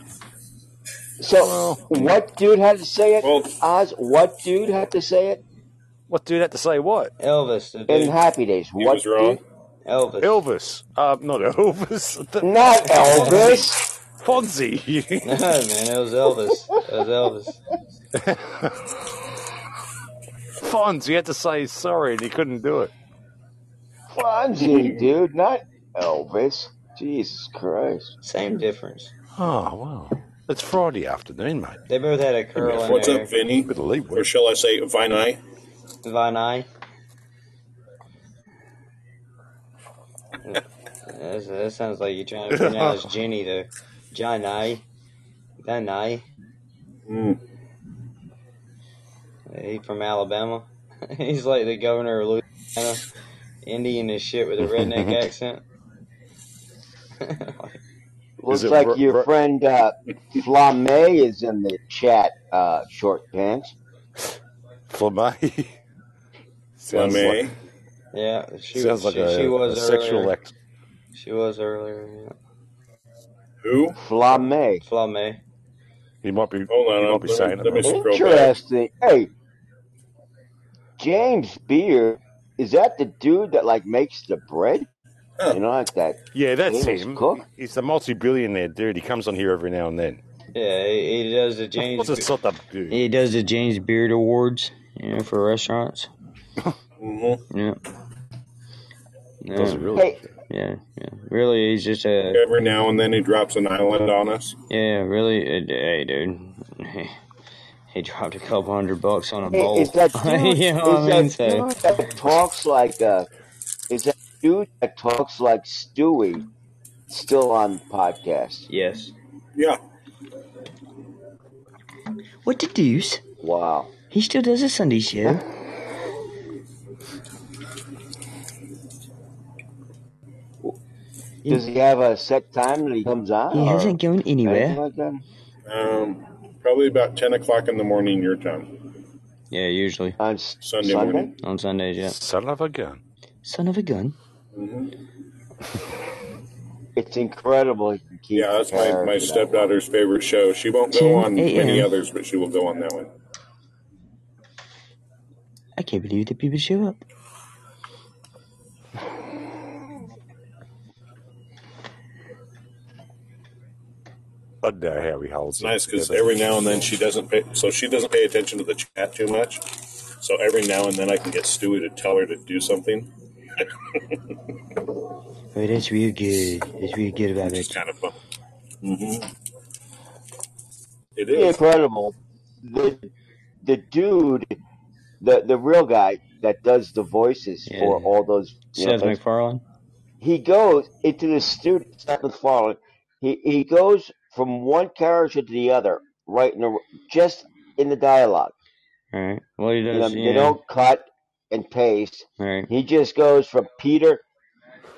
So, what dude had to say it? Well, Oz, what dude had to say it? What dude had to say what? Elvis, the In dude. Happy Days. he What was wrong. dude? Elvis. Elvis. Uh, not Elvis. The- Not Elvis. Fonzie. No, man, it was Elvis. It was Elvis. Fonz, he had to say sorry and he couldn't do it. Fonzie, dude, not Elvis. Jesus Christ. Same difference. Oh, wow. It's Friday afternoon, mate. They both had a curl in What's their up, Vinny? Bit of. Or shall I say, Vinay? Von Eye. That's- That sounds like you're trying to pronounce Jindal. John I. Van I. Mm. He from Alabama. He's like the governor of Louisiana. Indian as shit with a redneck accent. Looks like Ro- your Ro- friend uh, Flame is in the chat, uh, short pants. Flamay. sounds Lemay. like, yeah, she, sounds like she, a, she a was sexual earlier. act. She was earlier. Yeah. Who? Flame. Flame. He might be, Hold on, he might be let me- saying let me it. wrong. scroll back. Interesting. Hey, James Beard, is that the dude that like makes the bread? Huh. You know, like that Yeah, that's famous him. cook? He's the multi-billionaire dude. He comes on here every now and then. Yeah, he, he does the James. What's a sort of dude? He does the James Beard Awards, you know, for restaurants. hmm Yeah. Yeah. Does it really? Hey, Yeah, yeah. Really, he's just a Every now and then he drops an island on us. yeah. Really, uh, hey, dude. He, he dropped a couple hundred bucks on a hey, bowl. is that dude? you know what I mean? is So that dude that talks like uh, is that dude that talks like Stewie still on the podcast? yes. Yeah. What the deuce? Wow. He still does a Sunday show. Does he have a set time that he comes on? He hasn't gone anywhere. like? Um, probably about 10 o'clock in the morning your time. Yeah, usually On Sunday Sunday? morning. on Sundays. Yeah. Son of a gun. Son of a gun. Hmm It's incredible he keep Yeah, that's my, character my that stepdaughter's favorite show. She won't 10 go on many a.m. others, but she will go on that one. I can't believe that people show up. I don't know holds it nice because every now and then she doesn't pay, so she doesn't pay attention to the chat too much. So every now and then I can get Stewie to tell her to do something, Oh, that's real good. That's real good about which is it. kind of fun. hmm It Pretty incredible. The the dude, the the real guy that does the voices Yeah. for all those you know Seth MacFarlane. he goes into the studio. Seth MacFarlane. He he goes from one character to the other, right in the just in the dialogue. All right. Well, he You know, does. they don't cut and paste. All right. He just goes from Peter,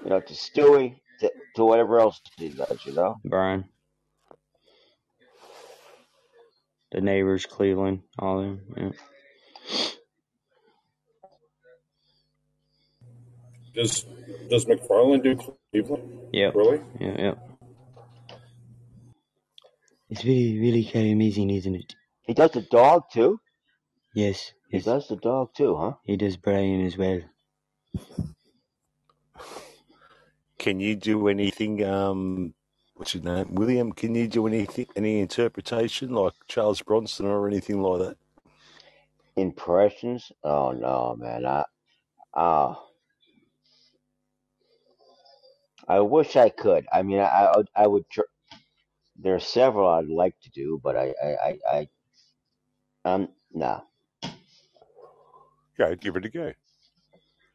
you know, to Stewie to, to whatever else he does. You know. Brian. The neighbors, Cleveland, all of them. Yeah. Does Does MacFarlane do Cleveland? Yeah. Really? Yeah, yeah. It's really, really kind of amazing, isn't it? He does the dog too. Yes. He yes. does the dog too, huh? He does Brian as well. Can you do anything? Um, what's his name? William. Can you do anything? Any interpretation like Charles Bronson or anything like that? Impressions? Oh no, man. I, uh, I wish I could. I mean, I, I, would- I would. Tr- there are several I'd like to do, but I, I, I, I um, no. Go, give it a go.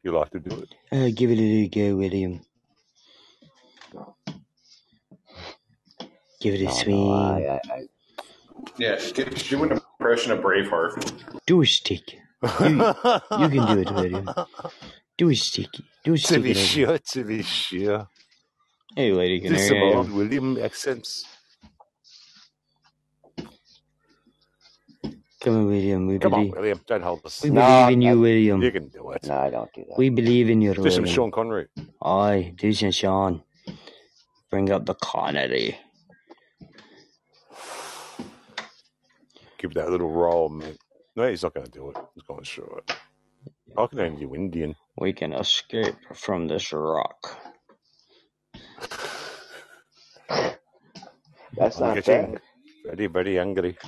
You like to do it? Uh, give it a go, William. Give it a No, no. swing. I, I, I Yeah, do, do an impression of Braveheart. Do a stick. You, you can do it, William. Do a stick. Do a stick. to be sure, to be sure. Hey, lady Do some Connery. old William accents. Come on, William. We Come on, believe. William. Don't hold us. We no, believe in I, you, William. You can do it. no, I don't do that. We believe in you, Do some William. Sean Connery. Aye, do some Sean. Bring up the Connery. Give that little roll, man. No, he's not going to do it. He's going to show it. I can only do Indian. We can escape from this rock. That's I'm not getting bad. very, very angry.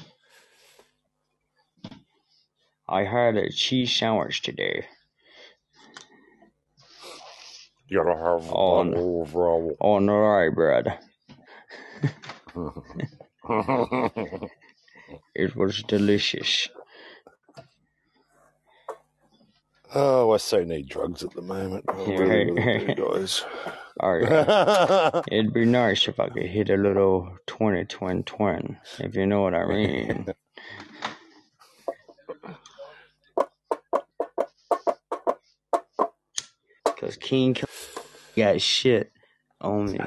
I had a cheese sandwich today. You gotta have On-. On the rye bread. It was delicious. oh, I so need drugs at the moment. I really, really do, guys. Alright. It'd be nice if I could hit a little 20 twin twin, if you know what I mean. Because King got shit on me.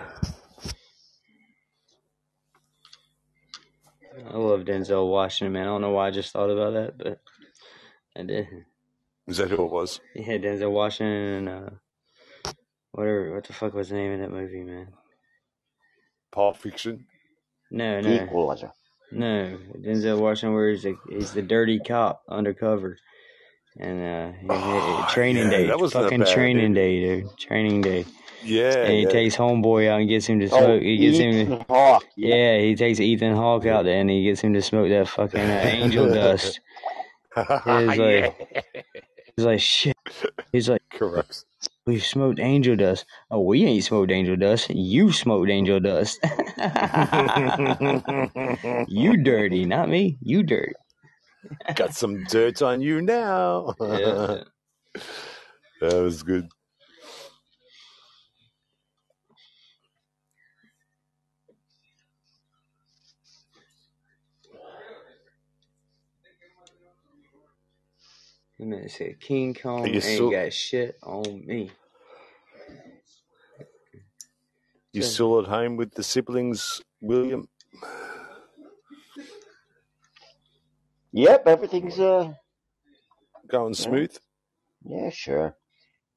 I love Denzel Washington, man. I don't know why I just thought about that, but I did. Is that who it was? Yeah, Denzel Washington and uh, whatever. What the fuck was the name of that movie, man? Pulp Fiction. No, no, no. Denzel Washington, where he's a, he's the dirty cop undercover, and uh, he- training yeah, day, that wasn't fucking bad training movie. day, dude, training day. Yeah, And he yeah. takes homeboy out and gets him to Oh, smoke. He gets him to, Ethan Hawke. Yeah. yeah, he takes Ethan Hawke out there and he gets him to smoke that fucking uh, angel dust. He's like, yeah. he's like, shit. He's like, Correct. we smoked angel dust. Oh, we ain't smoked angel dust. You smoked angel dust. you dirty, not me. You dirty. Got some dirt on you now. Yeah. that was good. Then it said King Kong you ain't still- got shit on me. You still at home with the siblings, William? Yep, everything's uh Going smooth? yeah, sure.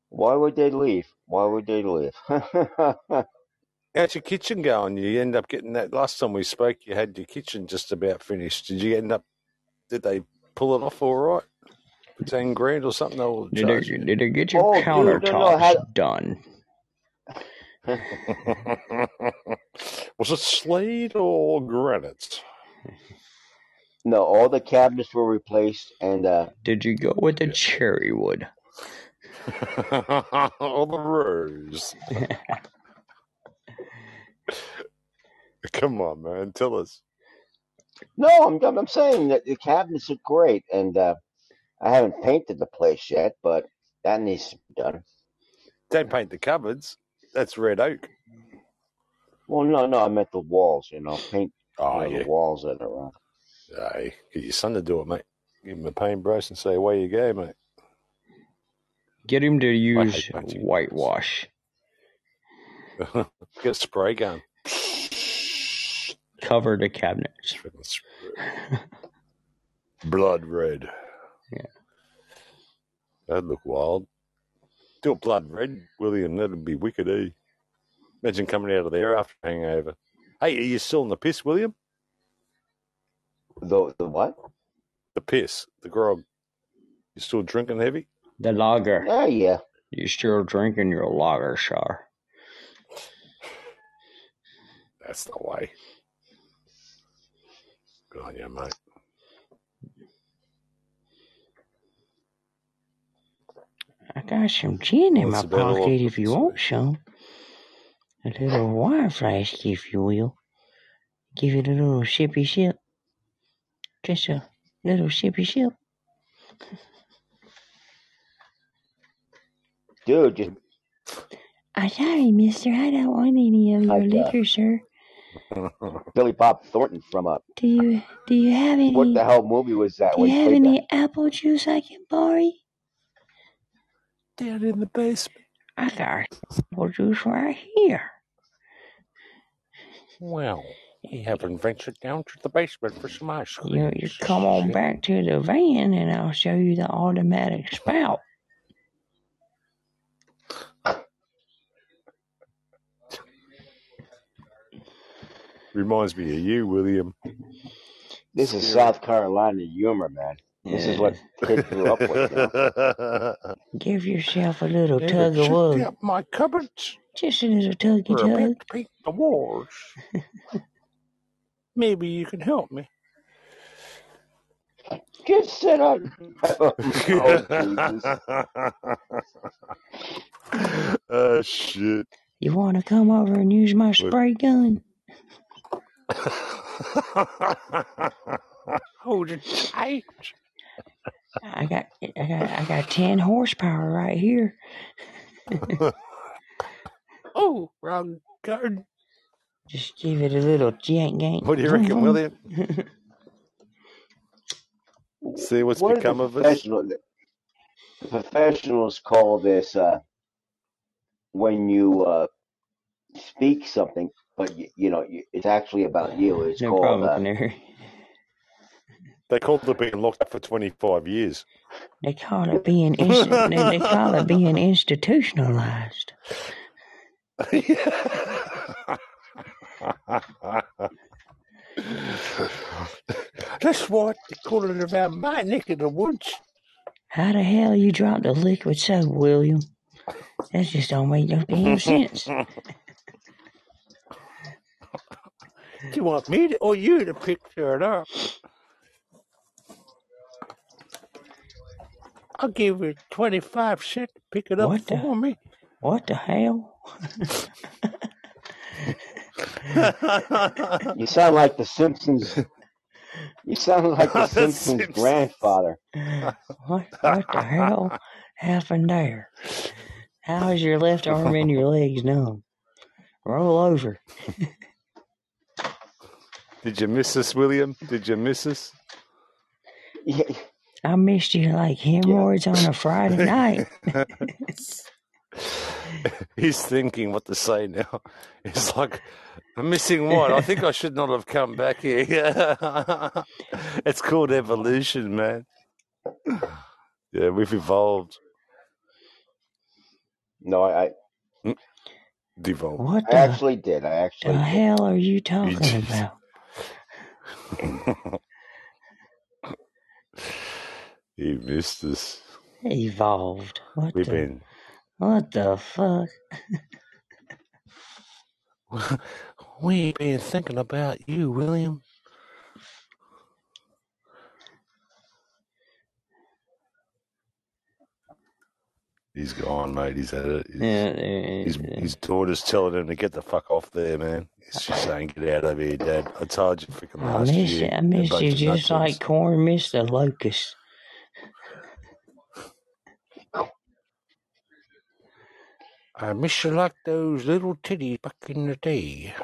Why would they leave? Why would they leave? How's your kitchen going? You end up getting that last time we spoke. You had your kitchen just about finished. Did you end up? Did they pull it off all right? For ten grand or something? They will Did they, charge you. did they get your Oh, dude, no, no, countertops how- done? Was it slate or granite? no, all the cabinets were replaced and uh Did you go with the cherry wood? all the rose? Come on, man, tell us. no, I'm I'm I'm saying that the cabinets are great and uh I haven't painted the place yet, but that needs to be done. Don't paint the cupboards. That's red oak. Well, no, no, I meant the walls. You know, paint Oh you know, yeah. the walls that are around. Hey, get your son to do it, mate. Give him a paintbrush and say, away you go, mate. Get him to use whitewash. Get a spray gun. Cover the cabinets. Blood red. Yeah. That'd look wild. Do a blood red, William. That'd be wicked, eh? Imagine coming out of there after hangover. Hey, are you still in the piss, William? The the what? The piss, the grog. You still drinking heavy? The lager. Oh yeah. You're still drinking your lager, sir. That's the way. Good on you, mate. I got some gin in Well, my it's about all pocket if you want some. A little wine flask, if you will. Give it a little sippy sip. Just a little sippy sip. Dude, just I'm sorry, mister. I don't want any of your Like, uh, liquor, sir. Billy Bob Thornton from a Do you do you have any what the hell movie was that do when you have played that? any apple juice I can borrow? Down in the basement. I got apple juice right here. Well, you haven't ventured down to the basement for some ice cream. You you come on back to the van and I'll show you the automatic spout. Reminds me of you, William. This is South Carolina humor, man. This is what kids grew up with. You? Give yourself a little Never tug of checked wood. out my cupboards. Just a little tuggy We're tug. to paint the walls. Maybe you can help me. Just sit on. oh, Jesus. oh shit. You want to come over and use my spray gun? Hold it tight. I got, I got, I got ten horsepower right here. oh, wrong card. Just give it a little jank yank. What do you reckon, William? See what's What become of us? the professionals call this uh, when you uh, speak something, but you, you know you, it's actually about you. It's No called problem, uh, Canary. They called it being locked up for 25 years. They call it being inst- they, they call it being institutionalized. That's what they call it about my neck of the woods. How the hell you dropped the liquid soap, William? That just don't make no damn sense. Do you want me to, or you to pick it up? I'll give you 25 cents to pick it up What the- for me. What the hell? You sound like the Simpsons. You sound like the The Simpsons Simpsons. grandfather. What what the hell happened there? How is your left arm and your legs numb? Roll over. Did you miss us, William? Did you miss us? Yeah. I missed you like hemorrhoids on a Friday night. He's thinking what to say now. He's like, I'm missing what? I think I should not have come back here. it's called evolution, man. Yeah, we've evolved. No, I, I, hmm? Devolved. What I actually did. I the actually did. hell are you talking did. about? he missed us. Evolved. What We've the been. What the fuck? We ain't been thinking about you, William. He's gone, mate. He's had it. He's, Yeah, his, uh, his daughter's telling him to get the fuck off there, man. She's saying, "Get out of here, Dad." I told you, freaking I last miss year. you. I miss you just nut like corn missed the locust. I miss you like those little titties back in the day.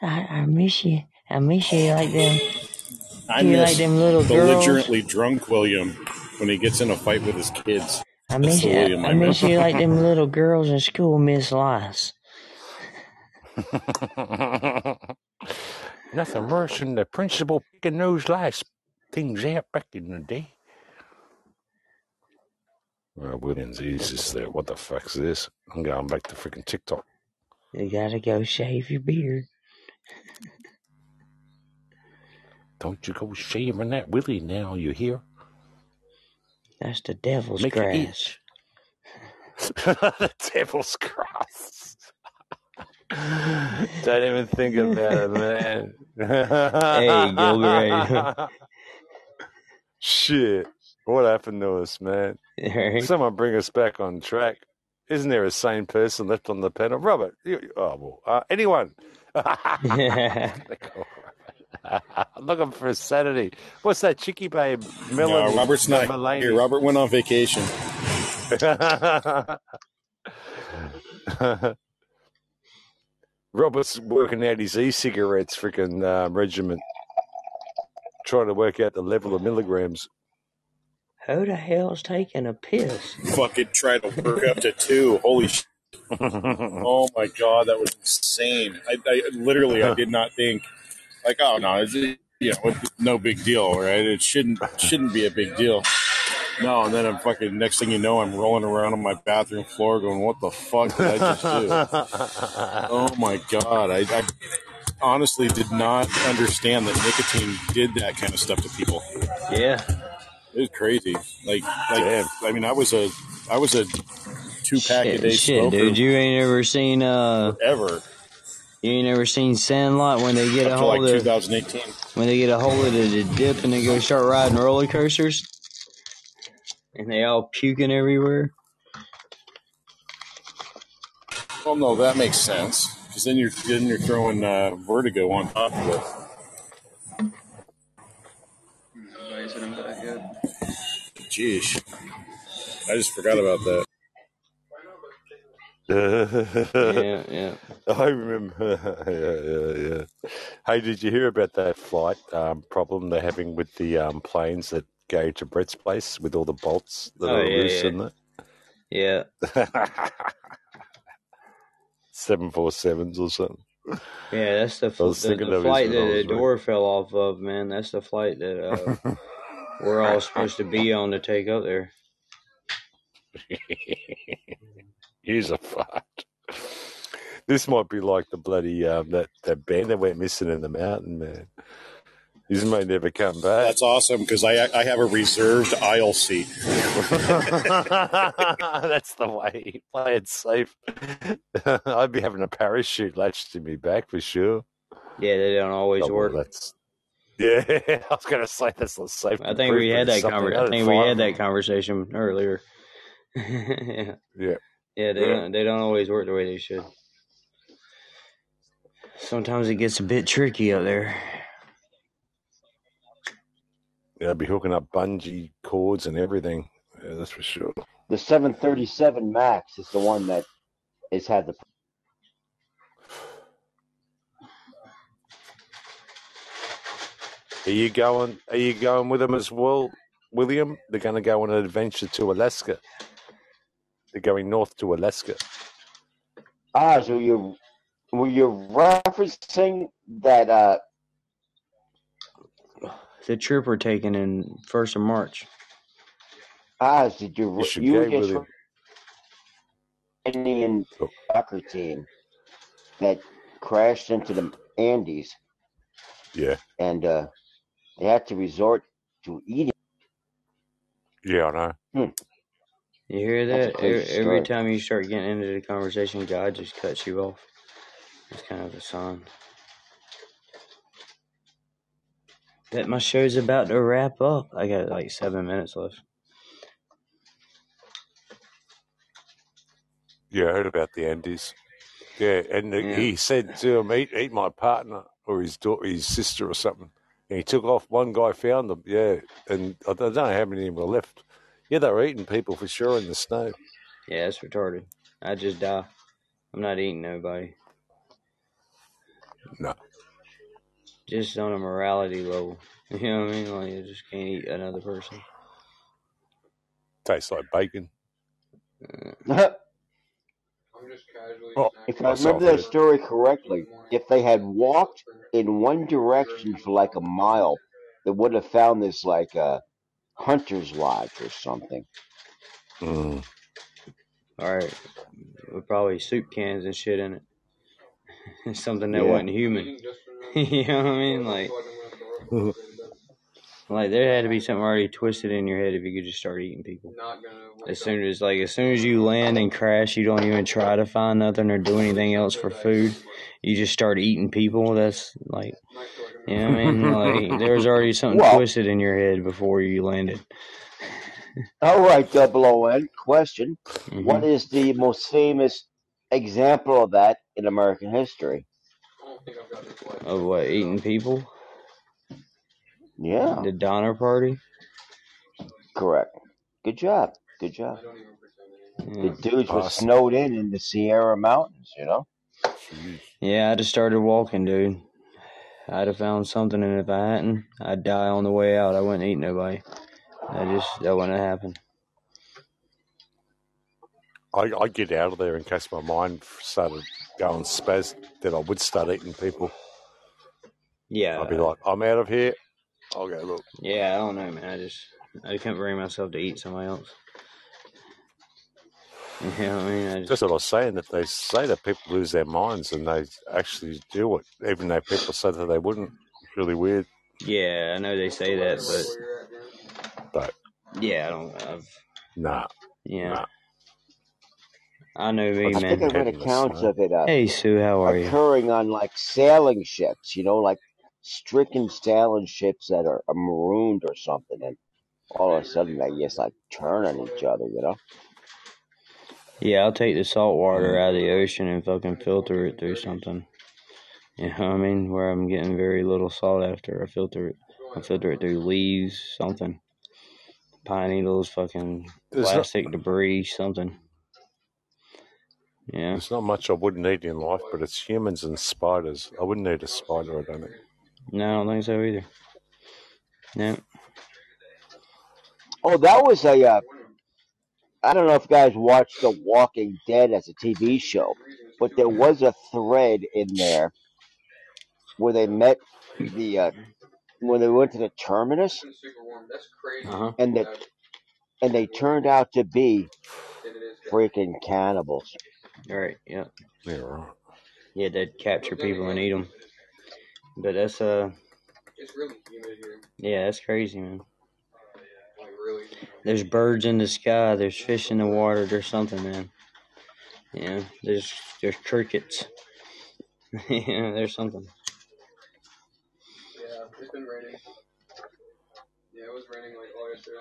I, I miss you. I miss you like them. I you like them little girls. belligerently drunk William when he gets in a fight with his kids. I miss the you. William I I miss miss. you like them little girls in school miss lice. Nothing worse than the principal picking those last things out back in the day. Uh, Williams, he's just there. What the fuck's this? I'm going back to freaking TikTok. You gotta go shave your beard. Don't you go shaving that Willie now, you hear? That's the devil's Make grass. the devil's grass. Don't even think about it, man. Hey, Gilbert. Shit. What happened to us, man? Right? Someone bring us back on track. Isn't there a sane person left on the panel? Robert, you, oh, well, uh, anyone? I'm looking for a Saturday. What's that, Chicky Babe? Melanie, No, Robert's not Mulaney. here. Robert went on vacation. Robert's working out his e-cigarettes freaking um, regiment, trying to work out the level of milligrams. Who the hell's taking a piss? Fucking try to work up to two. Holy shit. Oh my god, that was insane. I, I literally, I did not think like, oh no, it's you know, no big deal, right? It shouldn't shouldn't be a big deal. No, and then I'm fucking. Next thing you know, I'm rolling around on my bathroom floor, going, "What the fuck did I just do?" oh my god, I, I honestly did not understand that nicotine did that kind of stuff to people. Yeah. It was crazy. Like, like I mean, I was a, I was a two pack a Shit, day shit, smoker dude. You ain't ever seen uh ever you ain't ever seen Sandlot when they get a up to like of 2018. when they get a hold of the, the dip and they go start riding roller coasters and they all puking everywhere. Well, no, that makes sense because then you're then you're throwing uh, vertigo on top of it. Jeez, I just forgot about that. yeah, yeah. I remember. yeah, yeah, yeah. Hey, did you hear about that flight um, problem they're having with the um, planes that go to Brett's place with all the bolts that Oh, are yeah, loose yeah. in it? Yeah. Seven four sevens or something. Yeah, that's the I the, the flight that the was door fell off of, man. That's the flight that uh, we're all supposed to be on to take up there. He's a fart. This might be like the bloody um, that that band that went missing in the mountain, man. These may never come back. That's awesome because I I have a reserved aisle seat. That's the way. Play it safe. I'd be having a parachute latched to me back for sure. Yeah, they don't always Oh, well, work. that's yeah. I was going to say that's not safe. I think we had that conversation. I think we had that conversation earlier. yeah. Yeah. Yeah, they don't they don't always work the way they should. Sometimes it gets a bit tricky up there. Yeah, I'd be hooking up bungee cords and everything. Yeah, that's for sure. The 737 Max is the one that has had the. Are you going? Are you going with them as well, William? They're going to go on an adventure to Alaska. They're going north to Alaska. Ah, so you were you referencing that? uh The trip we're taking in first of March. Ah, did you You should you were just with. Indian Oh. soccer team that crashed into the Andes, Yeah, and uh they had to resort to eating. yeah, I know. Hmm. You hear That's a that? Every, crazy every story. time you start getting into the conversation, God just cuts you off. It's kind of a sign that my show's about to wrap up. I got like seven minutes left. Yeah, I heard about the Andes. Yeah, and Yeah. he said to him, eat, eat my partner or his daughter, his sister or something. And he took off. One guy found them. Yeah, and I don't know how many of them were left. Yeah, they were eating people for sure in the snow. Yeah, that's retarded. I just die. I'm not eating nobody. No. Just on a morality level. You know what I mean? Like, you just can't eat another person. Tastes like bacon. Oh, if I remember that story correctly, if they had walked in one direction for like a mile, they would have found this like a hunter's lodge or something. Mm. All right, with probably soup cans and shit in it. Something that Yeah. wasn't human. you know what I mean? Like, like there had to be something already twisted in your head if you could just start eating people. As soon as like as soon as you land and crash, you don't even try to find nothing or do anything else for food. You just start eating people. That's like, you know what I mean? Like there was already something Well- twisted in your head before you landed. All right, double O N. Question: Mm-hmm. What is the most famous example of that in American history? Of what eating people? Yeah, The Donner Party. correct. Good job. Good job. Yeah. The dudes were Awesome. snowed in in the Sierra Mountains. You know. Yeah, I just started walking, dude. I'd have found something, and if I hadn't, I'd die on the way out. I wouldn't eat nobody. I just that wouldn't have happened. I, I get out of there in case my mind started going spaz. Then I would start eating people. Yeah, I'd be like, I'm out of here. I'll go look. yeah. I don't know, man. I just I can't bring myself to eat somebody else. You know what I mean? I just, That's what I was saying. That they say that people lose their minds and they actually do it, even though people say that they wouldn't. It's really weird. yeah, I know they say that, but But yeah, I don't. I've, nah, yeah, nah. I know me, I I think I read accounts of it uh, Hey, Sue, how are you? occurring on like sailing ships. You know, like stricken sailing ships that are, are marooned or something, and all of a sudden they just like turn on each other. You know. Yeah, I'll take the salt water mm. out of the ocean and fucking filter it through something. You know what I mean? Where I'm getting very little salt after I filter it. I filter it through leaves, something. Pine needles, fucking There's not, plastic debris, something. Yeah. there's not much I wouldn't eat in life, but it's humans and spiders. I wouldn't eat a spider. I don't think. No, I don't think so either. No. Oh, that was a. Uh, I don't know if you guys watched The Walking Dead as a TV show, but there was a thread in there where they met the uh, when they went to the terminus, Uh huh. and that and they turned out to be freaking cannibals. All right. Yeah. Yeah, right. Yeah, they'd capture people and eat them. But that's uh. It's really humid here. Yeah, that's crazy, man. There's birds in the sky. There's fish in the water. There's something, man. Yeah, there's there's crickets. yeah, there's something. Yeah, it's been raining. Yeah, it was raining like all yesterday.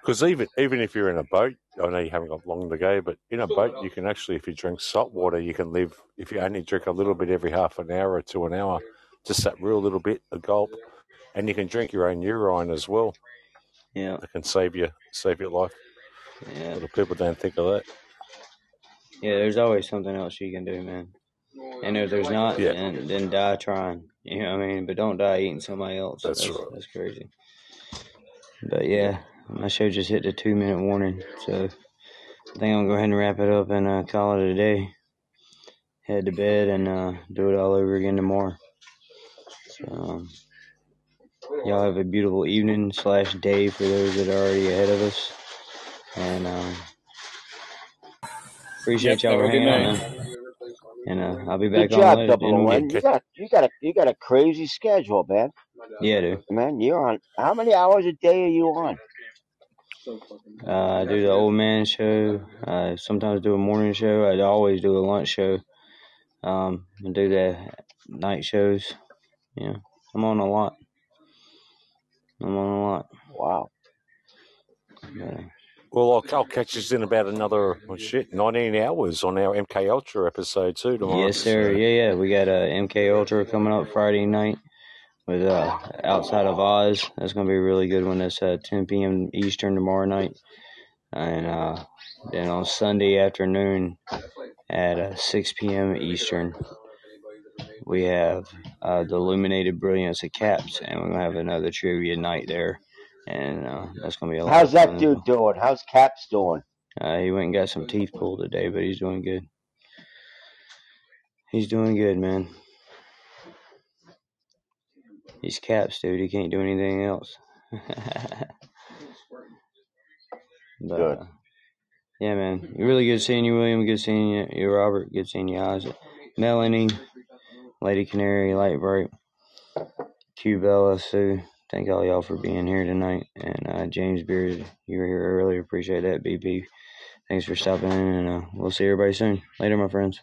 Because even even if you're in a boat, I know you haven't got long to go, but in a boat you can actually, if you drink salt water, you can live. If you only drink a little bit every half an hour to an hour, just that real little bit, a gulp, and you can drink your own urine as well. Yeah, It can save you save your life. Yeah, lot of people don't think of that. yeah. There's always something else you can do, man. And if there's not, Yeah. then then die trying. You know what I mean? But don't die eating somebody else. That's that's, right. that's crazy. But yeah, my show just hit the two minute warning, so I think I'm gonna go ahead and wrap it up and uh, call it a day. Head to bed and uh, do it all over again tomorrow. So, um, y'all have a beautiful evening slash day for those that are already ahead of us, and um, appreciate Yep, y'all for hanging out, And uh, I'll be Good back on job, later. Double O In, N. You got you got a you got a crazy schedule, man. yeah, dude. Man, you're on. How many hours a day are you on? Uh, I do the old man show. I sometimes do a morning show. I always do a lunch show. Um, I do the night shows. Yeah, I'm on a lot. I'm on a lot. Wow. Yeah. Well, I'll, I'll catch us in about another well, shit 19 hours on our MK Ultra episode too tomorrow. Yes, sir. Yeah, yeah. We got a MK Ultra coming up Friday night with uh outside of Oz. That's gonna be a really good one. That's uh 10 p.m. Eastern tomorrow night, and uh then on Sunday afternoon at uh, 6 p.m. Eastern we have uh the Illuminated Brilliance of Caps, and we're gonna have another trivia night there, and uh, that's gonna be a lot How's that dude doing? How's Caps doing? Uh, he went and got some teeth pulled today, but he's doing good. He's doing good, man. He's caps, dude. He can't do anything else. But, Good. uh, yeah, man. Really good seeing you, William. Good seeing you, you Robert. Good seeing you, Isaac. Melanie, Lady Canary, Lightbright, Q Bella, Sue. Thank all y'all for being here tonight. And uh, James Beard, you were here earlier. Appreciate that, BP. Thanks for stopping in, and uh, we'll see everybody soon. Later, my friends.